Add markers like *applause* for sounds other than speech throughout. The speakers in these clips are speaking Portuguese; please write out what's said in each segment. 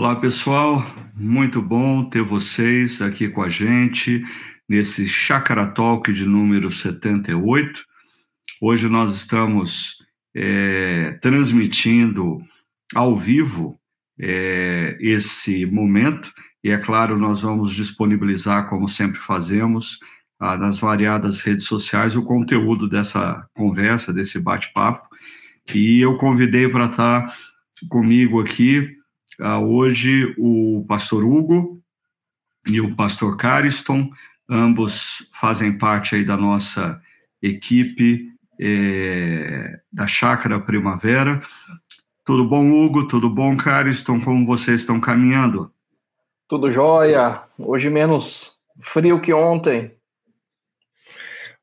Olá, pessoal. Muito bom ter vocês aqui com a gente nesse Chakra Talk de número 78. Hoje nós estamos é, transmitindo ao vivo é, esse momento e, é claro, nós vamos disponibilizar, como sempre fazemos, nas variadas redes sociais, o conteúdo dessa conversa, desse bate-papo. E eu convidei para estar comigo aqui uh, hoje o pastor Hugo e o pastor Cariston, ambos fazem parte aí da nossa equipe é, da Chácara Primavera. Tudo bom, Hugo? Tudo bom, Cariston? Como vocês estão caminhando? Tudo jóia. Hoje menos frio que ontem.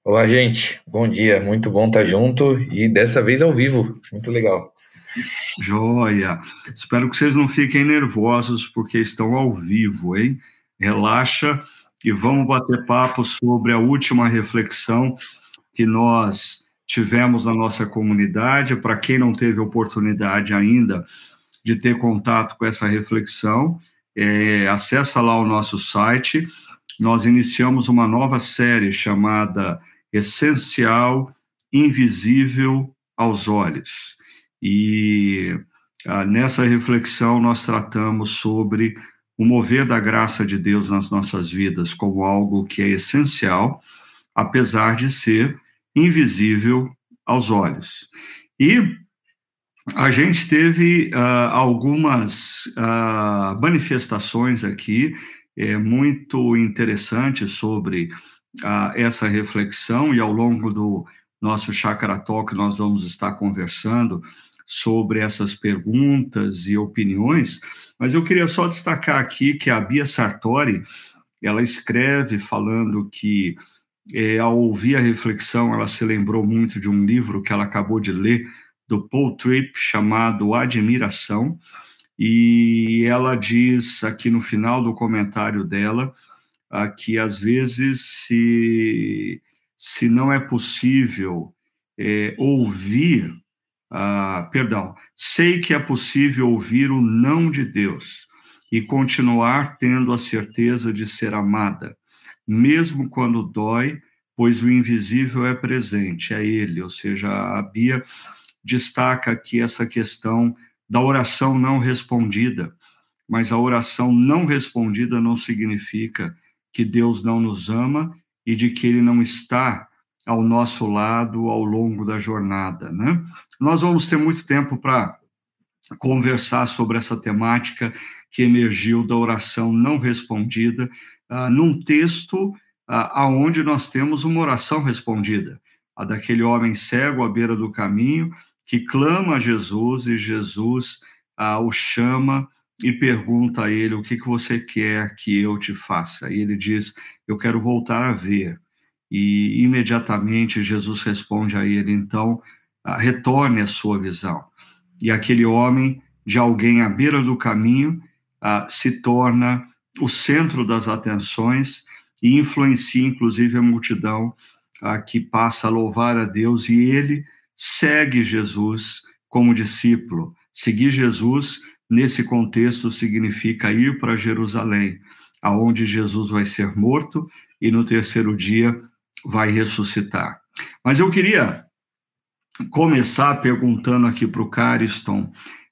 Olá, gente. Bom dia. Muito bom estar junto e dessa vez ao vivo. Muito legal. Joia. Espero que vocês não fiquem nervosos porque estão ao vivo, hein? Relaxa e vamos bater papo sobre a última reflexão que nós tivemos na nossa comunidade. Para quem não teve oportunidade ainda de ter contato com essa reflexão, é, acessa lá o nosso site. Nós iniciamos uma nova série chamada Essencial Invisível aos Olhos. E ah, nessa reflexão nós tratamos sobre o mover da graça de Deus nas nossas vidas como algo que é essencial, apesar de ser invisível aos olhos. E a gente teve uh, algumas uh, manifestações aqui é, muito interessantes sobre uh, essa reflexão, e ao longo do nosso Chakra Talk nós vamos estar conversando sobre essas perguntas e opiniões, mas eu queria só destacar aqui que a Bia Sartori, ela escreve falando que é, ao ouvir a reflexão, ela se lembrou muito de um livro que ela acabou de ler do Paul Tripp chamado Admiração, e ela diz aqui no final do comentário dela ah, que às vezes se se não é possível é, ouvir ah, perdão, sei que é possível ouvir o não de Deus e continuar tendo a certeza de ser amada, mesmo quando dói, pois o invisível é presente, é Ele, ou seja, a Bia destaca aqui essa questão da oração não respondida, mas a oração não respondida não significa que Deus não nos ama e de que Ele não está ao nosso lado ao longo da jornada, né? Nós vamos ter muito tempo para conversar sobre essa temática que emergiu da oração não respondida, uh, num texto uh, aonde nós temos uma oração respondida, a daquele homem cego à beira do caminho que clama a Jesus e Jesus uh, o chama e pergunta a ele o que, que você quer que eu te faça. E ele diz: Eu quero voltar a ver. E imediatamente Jesus responde a ele: então, ah, retorne a sua visão. E aquele homem, de alguém à beira do caminho, ah, se torna o centro das atenções e influencia, inclusive, a multidão ah, que passa a louvar a Deus e ele segue Jesus como discípulo. Seguir Jesus, nesse contexto, significa ir para Jerusalém, aonde Jesus vai ser morto e no terceiro dia vai ressuscitar. Mas eu queria começar perguntando aqui para o Cariston,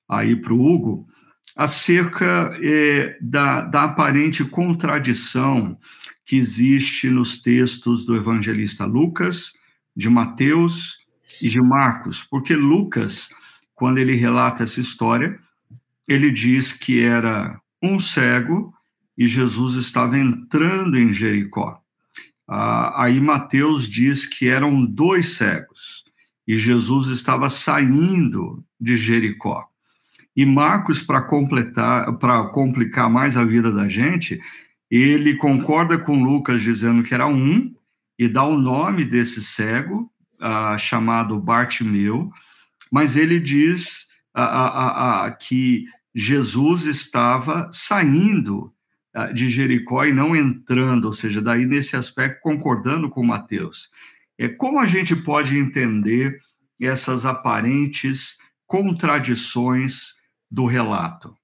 aí para o Hugo, acerca é, da, da aparente contradição que existe nos textos do evangelista Lucas, de Mateus e de Marcos, porque Lucas, quando ele relata essa história, ele diz que era um cego e Jesus estava entrando em Jericó. Ah, aí Mateus diz que eram dois cegos e Jesus estava saindo de Jericó. E Marcos, para completar, para complicar mais a vida da gente, ele concorda com Lucas dizendo que era um e dá o nome desse cego ah, chamado Bartimeu, mas ele diz ah, ah, que Jesus estava saindo ah, de Jericó e não entrando, ou seja, daí nesse aspecto concordando com Mateus. É como a gente pode entender essas aparentes contradições do relato?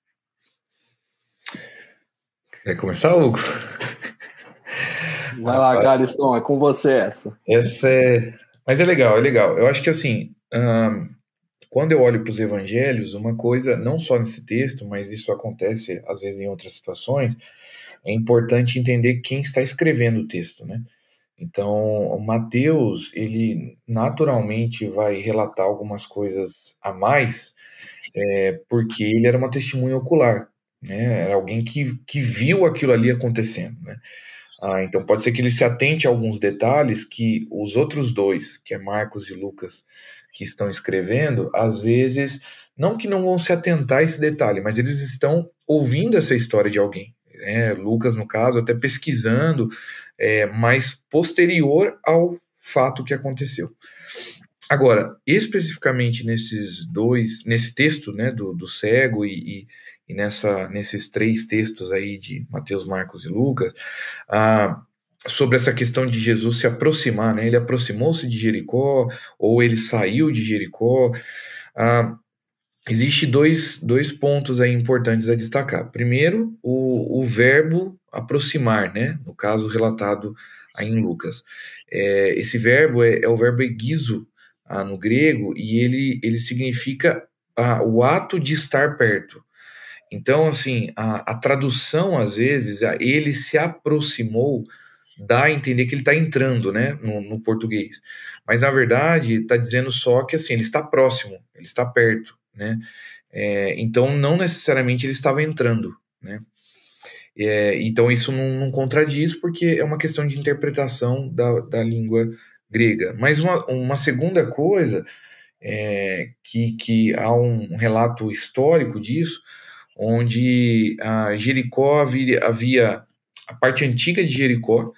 Quer começar, Hugo? Vai lá, Cariston, é com você essa. Essa é. Mas é legal, é legal. Eu acho que assim, quando eu olho para os evangelhos, uma coisa, não só nesse texto, mas isso acontece às vezes em outras situações, é importante entender quem está escrevendo o texto, né? Então, o Mateus, ele naturalmente vai relatar algumas coisas a mais, é, porque ele era uma testemunha ocular, né? Era alguém que, que viu aquilo ali acontecendo, né? Ah, então pode ser que ele se atente a alguns detalhes que os outros dois, que é Marcos e Lucas, que estão escrevendo, às vezes, não que não vão se atentar a esse detalhe, mas eles estão ouvindo essa história de alguém. Né? Lucas, no caso, até pesquisando, é, mas posterior ao fato que aconteceu. Agora, especificamente nesses dois, nesse texto né, do, do cego e, e, e nessa, nesses três textos aí de Mateus, Marcos e Lucas, ah, sobre essa questão de Jesus se aproximar, né? Ele aproximou-se de Jericó ou ele saiu de Jericó. Ah, Existe dois, dois pontos aí importantes a destacar. Primeiro, o, o verbo aproximar, né? No caso relatado aí em Lucas. É, esse verbo é, é, o verbo egizo ah, no grego e ele, ele significa ah, o ato de estar perto. Então, assim, a, a tradução, às vezes, a, ele se aproximou, dá a entender que ele está entrando, né, no, no, português. Mas, na verdade, está dizendo só que, assim, ele está próximo, ele está perto, né. É, então, não necessariamente ele estava entrando, né. É, então, isso não, não, contradiz, porque é uma questão de interpretação da, da língua grega. Mas uma, uma segunda coisa, é, que, que há um relato histórico disso, onde a Jericó havia, havia a parte antiga de Jericó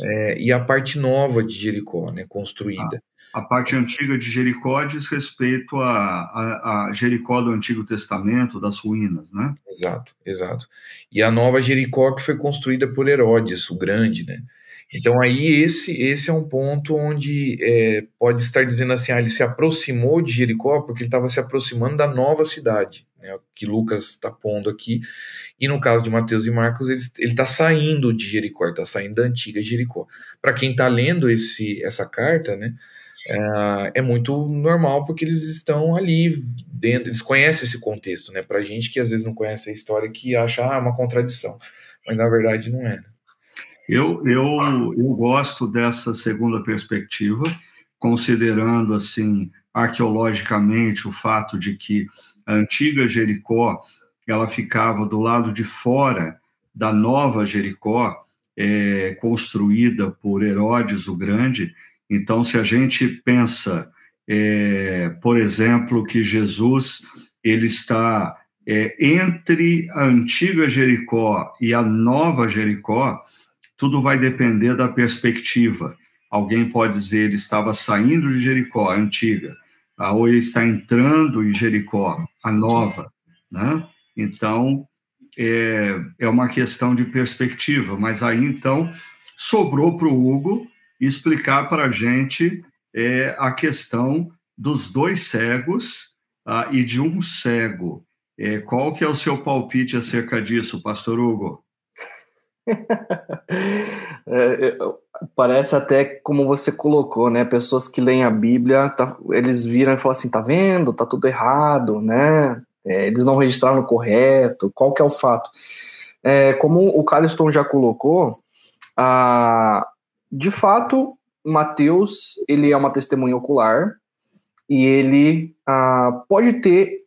é, e a parte nova de Jericó, né, construída. A, parte antiga de Jericó diz respeito a, a, a, Jericó do Antigo Testamento, das ruínas, né? Exato, exato. E a nova Jericó que foi construída por Herodes, o Grande, né? Então aí esse esse é um ponto onde é, pode estar dizendo assim, ah, ele se aproximou de Jericó porque ele estava se aproximando da nova cidade, né, que Lucas está pondo aqui. E no caso de Mateus e Marcos, ele está saindo de Jericó, está saindo da antiga Jericó. Para quem está lendo esse, essa carta, né, é, é, muito normal porque eles estão ali dentro, eles conhecem esse contexto, né? Para gente que às vezes não conhece a história que acha ah, uma contradição, mas na verdade não é. Né? Eu, eu, eu gosto dessa segunda perspectiva, considerando assim arqueologicamente o fato de que a antiga Jericó ela ficava do lado de fora da nova Jericó, é, construída por Herodes o Grande. Então, se a gente pensa, é, por exemplo, que Jesus ele está é, entre a antiga Jericó e a nova Jericó, tudo vai depender da perspectiva. Alguém pode dizer ele estava saindo de Jericó, a antiga, ah, ou ele está entrando em Jericó, a nova, né? Então, é, é uma questão de perspectiva, mas aí então sobrou para o Hugo explicar para a gente é, a questão dos dois cegos ah, e de um cego. É, qual que é o seu palpite acerca disso, pastor Hugo? *laughs* É, é, parece até como você colocou, né? Pessoas que leem a Bíblia, tá, eles viram e falam assim: tá vendo? Tá tudo errado, né? É, eles não registraram correto. Qual que é o fato? É, como o Carlston já colocou, a, de fato, Mateus ele é uma testemunha ocular e ele a, pode ter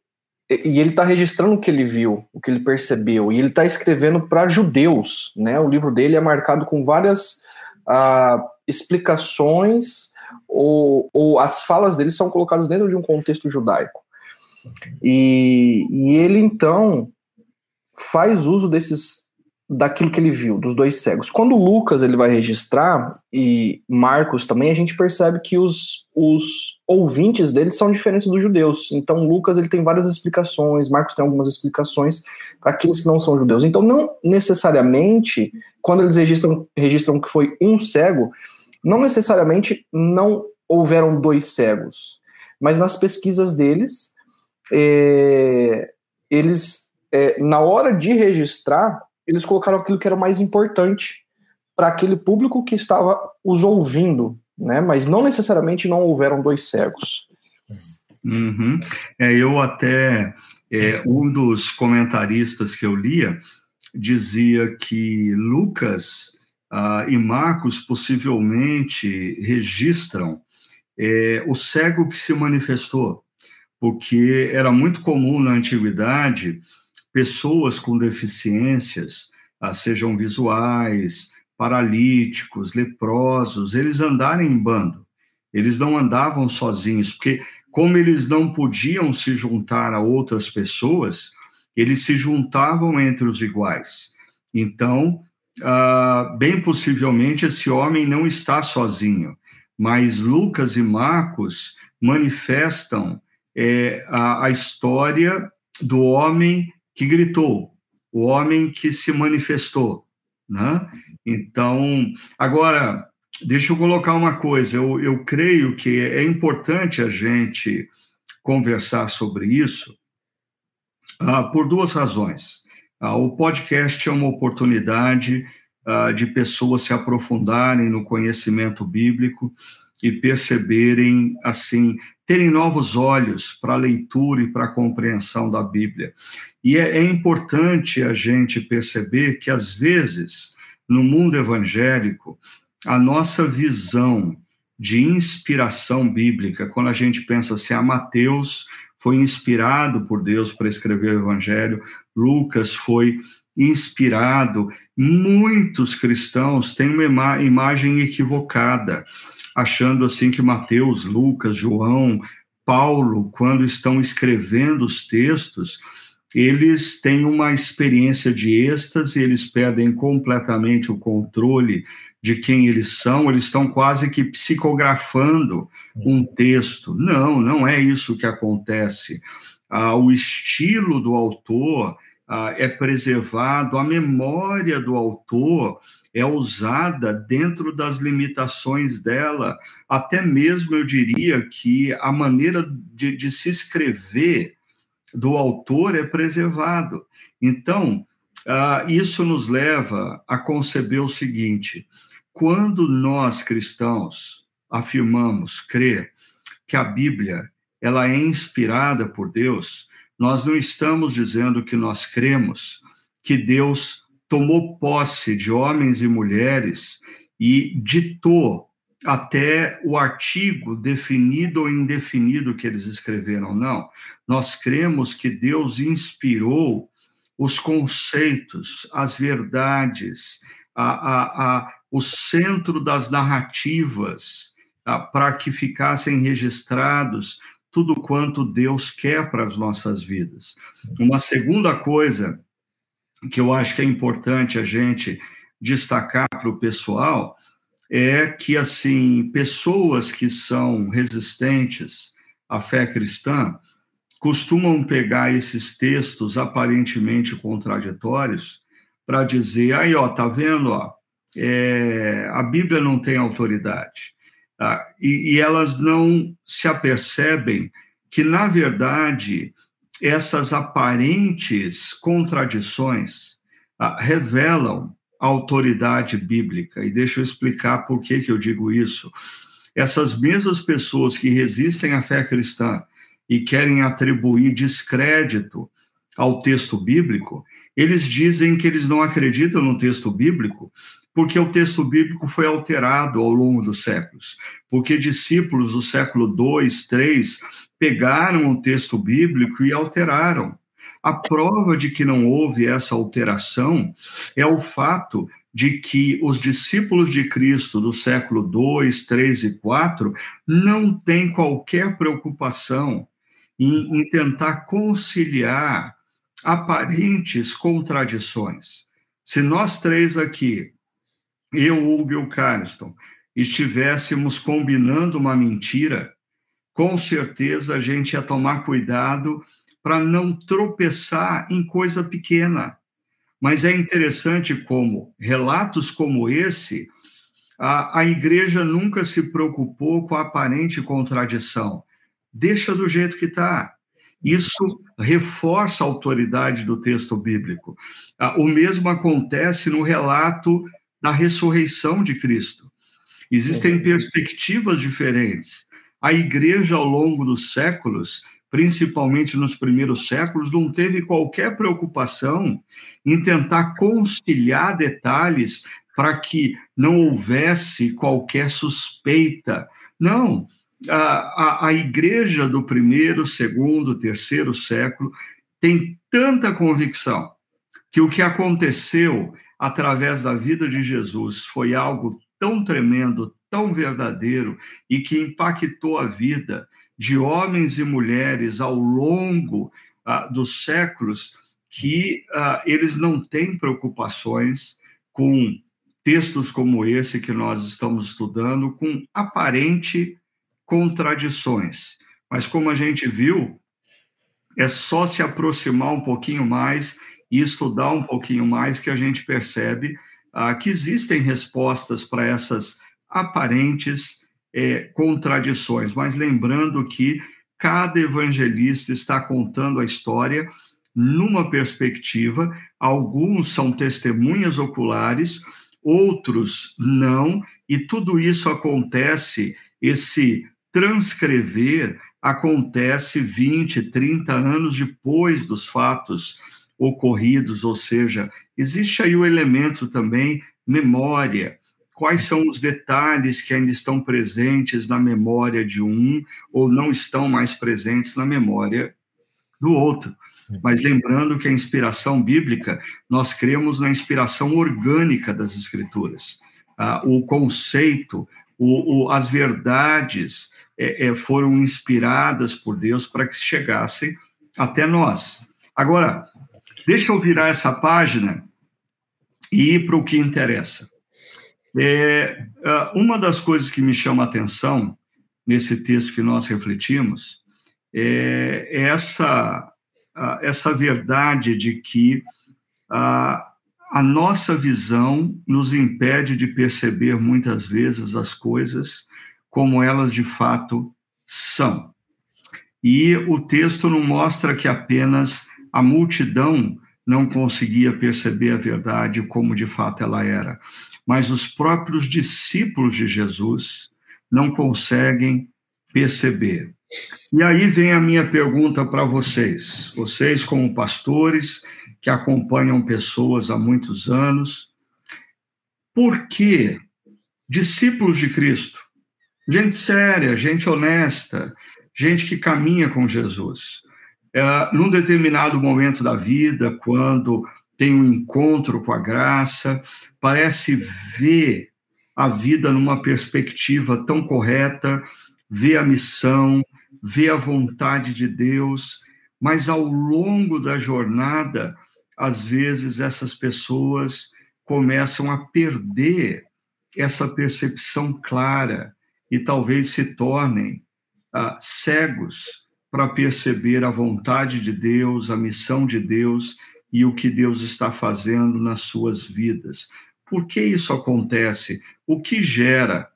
e ele está registrando o que ele viu, o que ele percebeu, e ele está escrevendo para judeus, né? O livro dele é marcado com várias uh, explicações ou, ou, as falas dele são colocadas dentro de um contexto judaico. E, e ele então faz uso desses daquilo que ele viu, dos dois cegos. Quando Lucas ele vai registrar, e Marcos também, a gente percebe que os, os ouvintes dele são diferentes dos judeus. Então Lucas ele tem várias explicações, Marcos tem algumas explicações para aqueles que não são judeus. Então não necessariamente, quando eles registram, registram que foi um cego, não necessariamente não houveram dois cegos, mas nas pesquisas deles, é, eles, é, na hora de registrar, eles colocaram aquilo que era mais importante para aquele público que estava os ouvindo, né? Mas não necessariamente não houveram dois cegos. Uhum. É, eu até é, um dos comentaristas que eu lia dizia que Lucas ah, e Marcos possivelmente registram é, o cego que se manifestou, porque era muito comum na antiguidade pessoas com deficiências, ah, sejam visuais, paralíticos, leprosos, eles andarem em bando. Eles não andavam sozinhos, porque como eles não podiam se juntar a outras pessoas, eles se juntavam entre os iguais. Então, uh, bem possivelmente esse homem não está sozinho, mas Lucas e Marcos manifestam é, a, a história do homem que gritou, o homem que se manifestou. Né? Então, agora, deixa eu colocar uma coisa, eu, eu creio que é importante a gente conversar sobre isso uh, por duas razões. Uh, o podcast é uma oportunidade uh, de pessoas se aprofundarem no conhecimento bíblico e perceberem, assim, terem novos olhos para a leitura e para a compreensão da Bíblia. E é, é importante a gente perceber que, às vezes, no mundo evangélico, a nossa visão de inspiração bíblica, quando a gente pensa assim, a ah, Mateus foi inspirado por Deus para escrever o Evangelho, Lucas foi inspirado. Muitos cristãos têm uma imagem equivocada, achando assim que Mateus, Lucas, João, Paulo, quando estão escrevendo os textos, eles têm uma experiência de êxtase, eles perdem completamente o controle de quem eles são, eles estão quase que psicografando um texto. Não, não é isso que acontece. Ah, o estilo do autor ah, é preservado, a memória do autor é usada dentro das limitações dela. Até mesmo eu diria que a maneira de, de se escrever do autor é preservado. Então, ah, isso nos leva a conceber o seguinte: quando nós cristãos afirmamos crer que a Bíblia ela é inspirada por Deus, nós não estamos dizendo que nós cremos que Deus tomou posse de homens e mulheres e ditou até o artigo definido ou indefinido que eles escreveram. Não. Nós cremos que Deus inspirou os conceitos, as verdades, a, a, a, o centro das narrativas, para que ficassem registrados tudo quanto Deus quer para as nossas vidas. Uma segunda coisa que eu acho que é importante a gente destacar para o pessoal é que, assim, pessoas que são resistentes à fé cristã costumam pegar esses textos aparentemente contraditórios para dizer, aí, ó, tá vendo, ó, é, a Bíblia não tem autoridade. Tá? E, e elas não se apercebem que, na verdade, essas aparentes contradições ah, revelam autoridade bíblica. E deixa eu explicar por que, que eu digo isso. Essas mesmas pessoas que resistem à fé cristã e querem atribuir descrédito ao texto bíblico, eles dizem que eles não acreditam no texto bíblico porque o texto bíblico foi alterado ao longo dos séculos, porque discípulos do século 2, 3 pegaram o texto bíblico e alteraram. A prova de que não houve essa alteração é o fato de que os discípulos de Cristo do século 2, 3 e 4 não têm qualquer preocupação em, em tentar conciliar aparentes contradições. Se nós três aqui, eu, Hugo e o Cariston, estivéssemos combinando uma mentira, com certeza a gente ia tomar cuidado para não tropeçar em coisa pequena. Mas é interessante como relatos como esse, a, a igreja nunca se preocupou com a aparente contradição. Deixa do jeito que está. Isso reforça a autoridade do texto bíblico. O mesmo acontece no relato da ressurreição de Cristo. Existem perspectivas diferentes. A igreja, ao longo dos séculos, principalmente nos primeiros séculos, não teve qualquer preocupação em tentar conciliar detalhes para que não houvesse qualquer suspeita. Não, a, a, a igreja do primeiro, segundo, terceiro século tem tanta convicção que o que aconteceu através da vida de Jesus foi algo tão tremendo, tão verdadeiro e que impactou a vida de homens e mulheres ao longo ah, dos séculos que ah, eles não têm preocupações com textos como esse que nós estamos estudando, com aparente contradições. Mas como a gente viu, é só se aproximar um pouquinho mais e estudar um pouquinho mais que a gente percebe ah, que existem respostas para essas aparentes é, contradições, mas lembrando que cada evangelista está contando a história numa perspectiva, alguns são testemunhas oculares, outros não, e tudo isso acontece, esse transcrever acontece 20, 30 anos depois dos fatos ocorridos, ou seja, existe aí o elemento também memória quais são os detalhes que ainda estão presentes na memória de um ou não estão mais presentes na memória do outro. Mas lembrando que a inspiração bíblica, nós cremos na inspiração orgânica das Escrituras. Ah, o conceito, o, o, as verdades é, é, foram inspiradas por Deus para que chegassem até nós. Agora, deixa eu virar essa página e ir para o que interessa. É, uma das coisas que me chama a atenção nesse texto que nós refletimos é essa, essa verdade de que a, a nossa visão nos impede de perceber muitas vezes as coisas como elas de fato são. E o texto não mostra que apenas a multidão não conseguia perceber a verdade como de fato ela era, mas os próprios discípulos de Jesus não conseguem perceber. E aí vem a minha pergunta para vocês, vocês como pastores que acompanham pessoas há muitos anos, por que discípulos de Cristo, gente séria, gente honesta, gente que caminha com Jesus, é, num determinado momento da vida, quando tem um encontro com a graça, parece ver a vida numa perspectiva tão correta, ver a missão, ver a vontade de Deus, mas ao longo da jornada, às vezes essas pessoas começam a perder essa percepção clara e talvez se tornem ah, cegos para perceber a vontade de Deus, a missão de Deus e o que Deus está fazendo nas suas vidas. Por que isso acontece? O que gera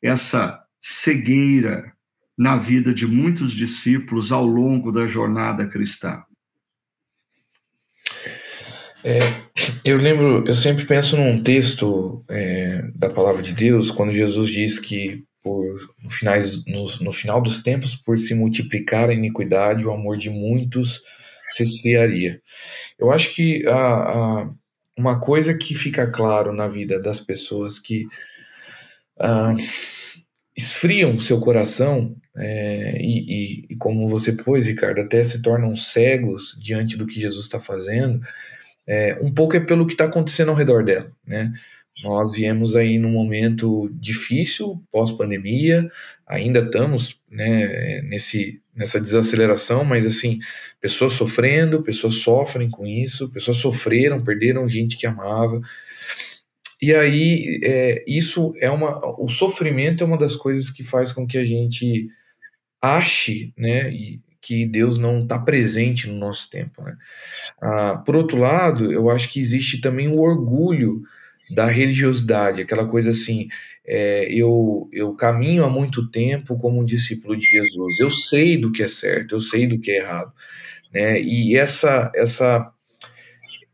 essa cegueira na vida de muitos discípulos ao longo da jornada cristã? É, eu lembro, eu sempre penso num texto é, da palavra de Deus, quando Jesus diz que por no, finais, no, no final dos tempos, por se multiplicar a iniquidade, o amor de muitos se esfriaria. Eu acho que a, a, uma coisa que fica claro na vida das pessoas que uh, esfriam seu coração é, e, e, e, como você pôs, Ricardo, até se tornam cegos diante do que Jesus está fazendo, é, um pouco é pelo que está acontecendo ao redor dela, né? Nós viemos aí num momento difícil, pós-pandemia, ainda estamos né, nesse, nessa desaceleração, mas assim, pessoas sofrendo, pessoas sofrem com isso, pessoas sofreram, perderam gente que amava. E aí, é, isso é uma. O sofrimento é uma das coisas que faz com que a gente ache, né, que Deus não está presente no nosso tempo. Né? Ah, por outro lado, eu acho que existe também o orgulho da religiosidade, aquela coisa assim, é, eu, eu caminho há muito tempo como um discípulo de Jesus, eu sei do que é certo, eu sei do que é errado, né? E essa essa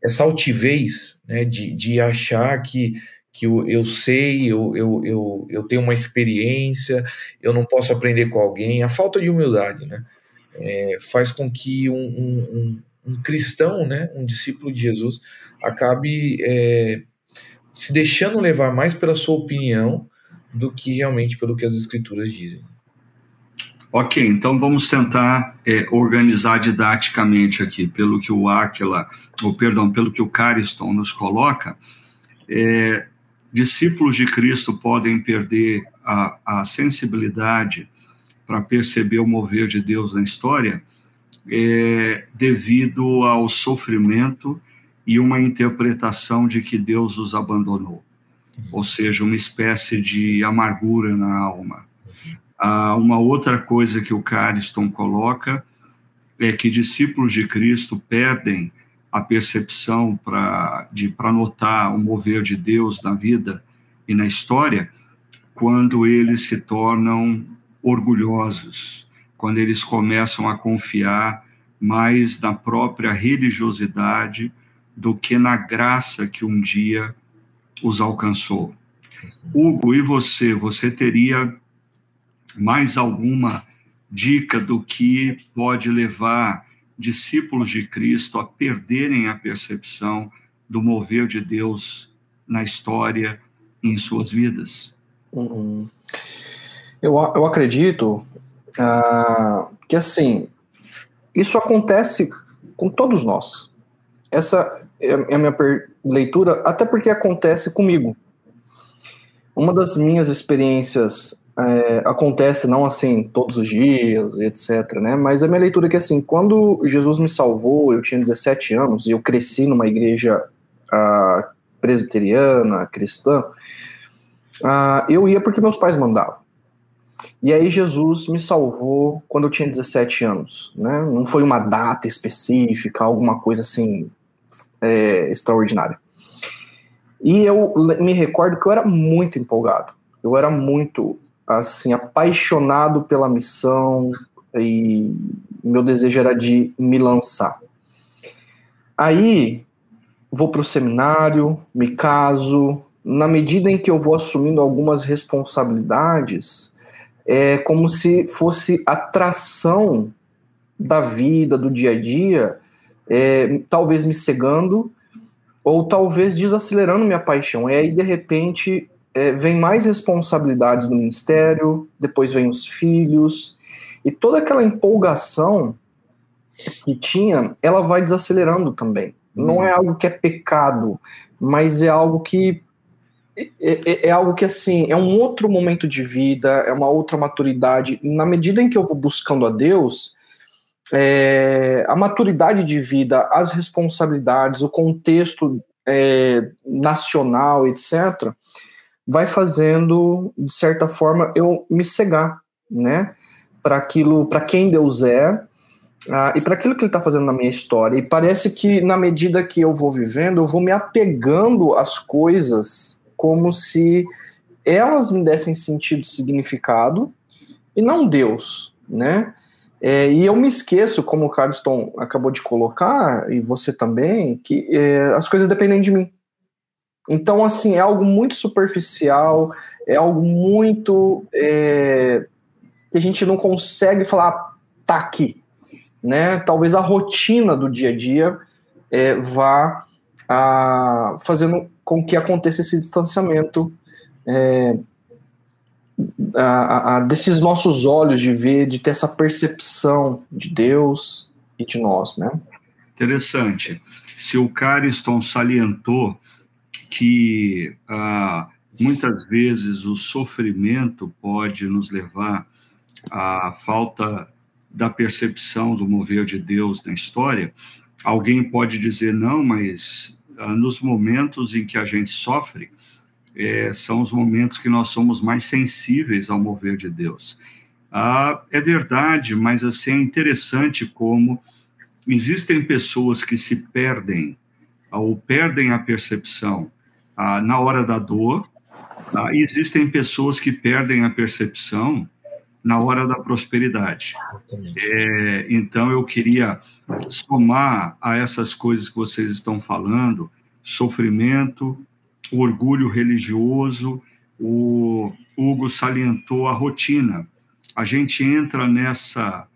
essa altivez, né, de, de achar que que eu, eu sei, eu, eu, eu, eu tenho uma experiência, eu não posso aprender com alguém, a falta de humildade, né, é, faz com que um, um, um, um, cristão, né, um discípulo de Jesus, acabe é, se deixando levar mais pela sua opinião do que realmente pelo que as escrituras dizem. Ok, então vamos tentar é, organizar didaticamente aqui, pelo que o Aquila, ou perdão, pelo que o Cariston nos coloca, é, discípulos de Cristo podem perder a, a sensibilidade para perceber o mover de Deus na história é, devido ao sofrimento e uma interpretação de que Deus os abandonou, ou seja, uma espécie de amargura na alma. Ah, uma outra coisa que o Cariston coloca é que discípulos de Cristo perdem a percepção para notar o mover de Deus na vida e na história quando eles se tornam orgulhosos, quando eles começam a confiar mais na própria religiosidade do que na graça que um dia os alcançou. Hugo, e você? Você teria mais alguma dica do que pode levar discípulos de Cristo a perderem a percepção do mover de Deus na história e em suas vidas? Uhum. Eu, eu acredito ah, que, assim, isso acontece com todos nós. Essa é a minha leitura, até porque acontece comigo. Uma das minhas experiências é, acontece não assim todos os dias, etc, né? Mas a minha leitura é que assim, quando Jesus me salvou, eu tinha 17 anos e eu cresci numa igreja uh, presbiteriana, cristã, uh, eu ia porque meus pais mandavam. E aí Jesus me salvou quando eu tinha 17 anos, né? Não foi uma data específica, alguma coisa assim é, extraordinária. E eu me recordo que eu era muito empolgado. Eu era muito assim apaixonado pela missão e meu desejo era de me lançar. Aí vou para o seminário, me caso. Na medida em que eu vou assumindo algumas responsabilidades, é como se fosse atração da vida, do dia a dia, é, talvez me cegando ou talvez desacelerando minha paixão. E aí, de repente, é, vem mais responsabilidades no ministério, depois vem os filhos, e toda aquela empolgação que tinha, ela vai desacelerando também. Não é algo que é pecado, mas é algo que é, é, é, algo que assim é um outro momento de vida, é uma outra maturidade. Na medida em que eu vou buscando a Deus, é, a maturidade de vida, as responsabilidades, o contexto é, nacional, etc vai fazendo, de certa forma, eu me cegar, né? Para aquilo, para quem Deus é uh, e para aquilo que Ele está fazendo na minha história. E parece que na medida que eu vou vivendo, eu vou me apegando às coisas como se elas me dessem sentido, significado e não Deus, né? É, e eu me esqueço, como o Carlston acabou de colocar, e você também, que é, as coisas dependem de mim. Então, assim, é algo muito superficial, é algo muito. É, que a gente não consegue falar, tá aqui. Né? Talvez a rotina do dia a dia é, vá a, fazendo com que aconteça esse distanciamento é, a, a, desses nossos olhos de ver, de ter essa percepção de Deus e de nós, né? Interessante. Se o Cariston salientou que ah, muitas vezes o sofrimento pode nos levar à falta da percepção do mover de Deus na história, alguém pode dizer, não, mas ah, nos momentos em que a gente sofre, é, são os momentos que nós somos mais sensíveis ao mover de Deus. Ah, é verdade, mas assim, é interessante como existem pessoas que se perdem ou perdem a percepção ah, na hora da dor, ah, e existem pessoas que perdem a percepção na hora da prosperidade. É, então, eu queria somar a essas coisas que vocês estão falando: sofrimento, o orgulho religioso. O Hugo salientou a rotina. A gente entra nessa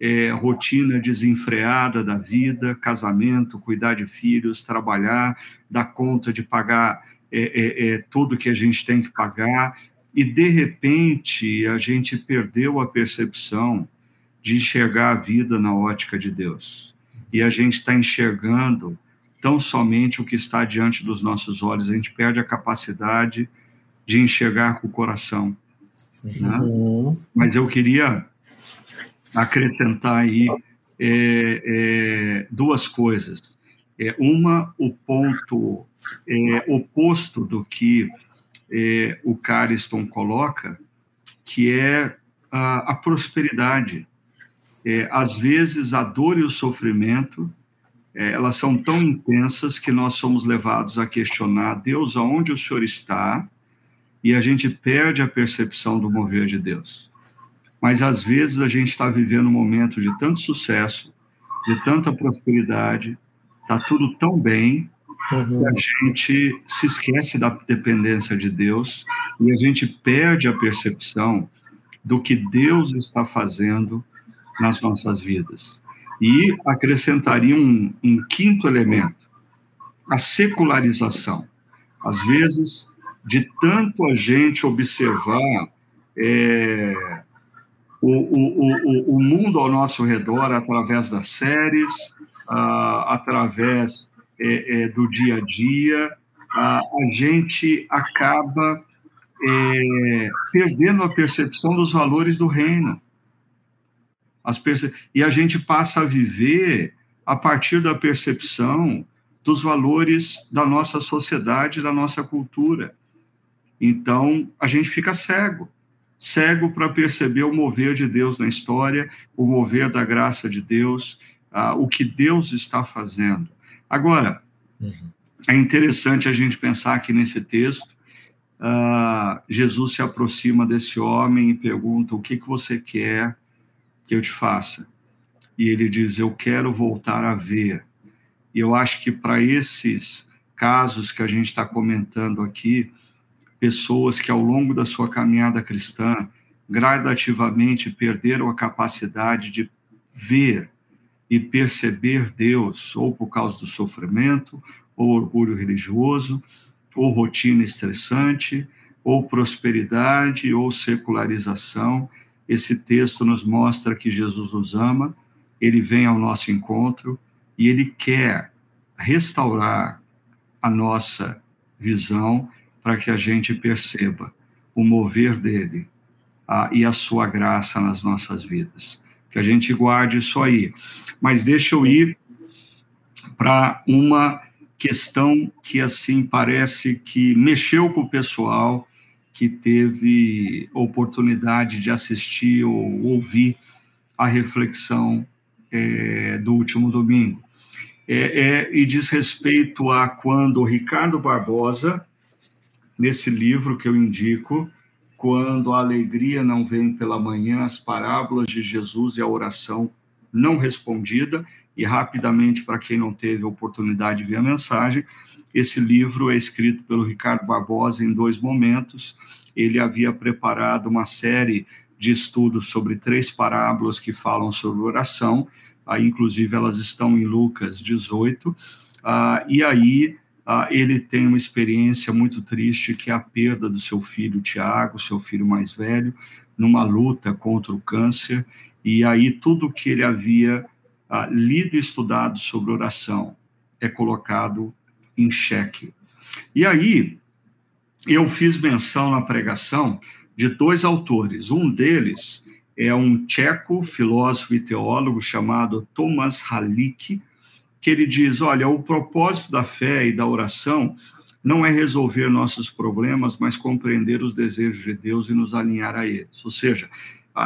é, rotina desenfreada da vida, casamento, cuidar de filhos, trabalhar, dar conta de pagar é, é, é, tudo que a gente tem que pagar, e de repente a gente perdeu a percepção de enxergar a vida na ótica de Deus. E a gente está enxergando tão somente o que está diante dos nossos olhos, a gente perde a capacidade de enxergar com o coração. Né? Uhum. Mas eu queria acrescentar aí é, é, duas coisas. É, uma, o ponto é, oposto do que é, o Cariston coloca, que é a, a prosperidade. É, às vezes, a dor e o sofrimento, é, elas são tão intensas que nós somos levados a questionar Deus, aonde o Senhor está, e a gente perde a percepção do mover de Deus. Mas, às vezes, a gente está vivendo um momento de tanto sucesso, de tanta prosperidade, está tudo tão bem, Uhum. A gente se esquece da dependência de Deus e a gente perde a percepção do que Deus está fazendo nas nossas vidas. E acrescentaria um, um quinto elemento, a secularização. Às vezes, de tanto a gente observar é, o, o, o, o mundo ao nosso redor através das séries, uh, através é, é, do dia a dia, a, a gente acaba é, perdendo a percepção dos valores do reino. Perce... E a gente passa a viver a partir da percepção dos valores da nossa sociedade, da nossa cultura. Então, a gente fica cego cego para perceber o mover de Deus na história, o mover da graça de Deus, o que Deus está fazendo. Agora, uhum. é interessante a gente pensar aqui nesse texto. Uh, Jesus se aproxima desse homem e pergunta: O que, que você quer que eu te faça? E ele diz: Eu quero voltar a ver. E eu acho que para esses casos que a gente está comentando aqui, pessoas que ao longo da sua caminhada cristã gradativamente perderam a capacidade de ver e perceber Deus, ou por causa do sofrimento, ou orgulho religioso, ou rotina estressante, ou prosperidade, ou secularização. Esse texto nos mostra que Jesus nos ama, ele vem ao nosso encontro e ele quer restaurar a nossa visão para que a gente perceba o mover dele a, e a sua graça nas nossas vidas que a gente guarde isso aí. Mas deixa eu ir para uma questão que, assim, parece que mexeu com o pessoal que teve oportunidade de assistir ou ouvir a reflexão é, do último domingo. É, é, e diz respeito a quando o Ricardo Barbosa, nesse livro que eu indico, quando a alegria não vem pela manhã, as parábolas de Jesus e a oração não respondida, e rapidamente, para quem não teve oportunidade de ver a mensagem, esse livro é escrito pelo Ricardo Barbosa em dois momentos. Ele havia preparado uma série de estudos sobre três parábolas que falam sobre oração, aí, inclusive elas estão em Lucas 18, ah, e aí ah, ele tem uma experiência muito triste, que é a perda do seu filho Tiago, seu filho mais velho, numa luta contra o câncer, e aí tudo que ele havia ah, lido e estudado sobre oração é colocado em xeque. E aí, eu fiz menção na pregação de dois autores. Um deles é um tcheco filósofo e teólogo chamado Thomas Halik, que ele diz: olha, o propósito da fé e da oração não é resolver nossos problemas, mas compreender os desejos de Deus e nos alinhar a eles. Ou seja,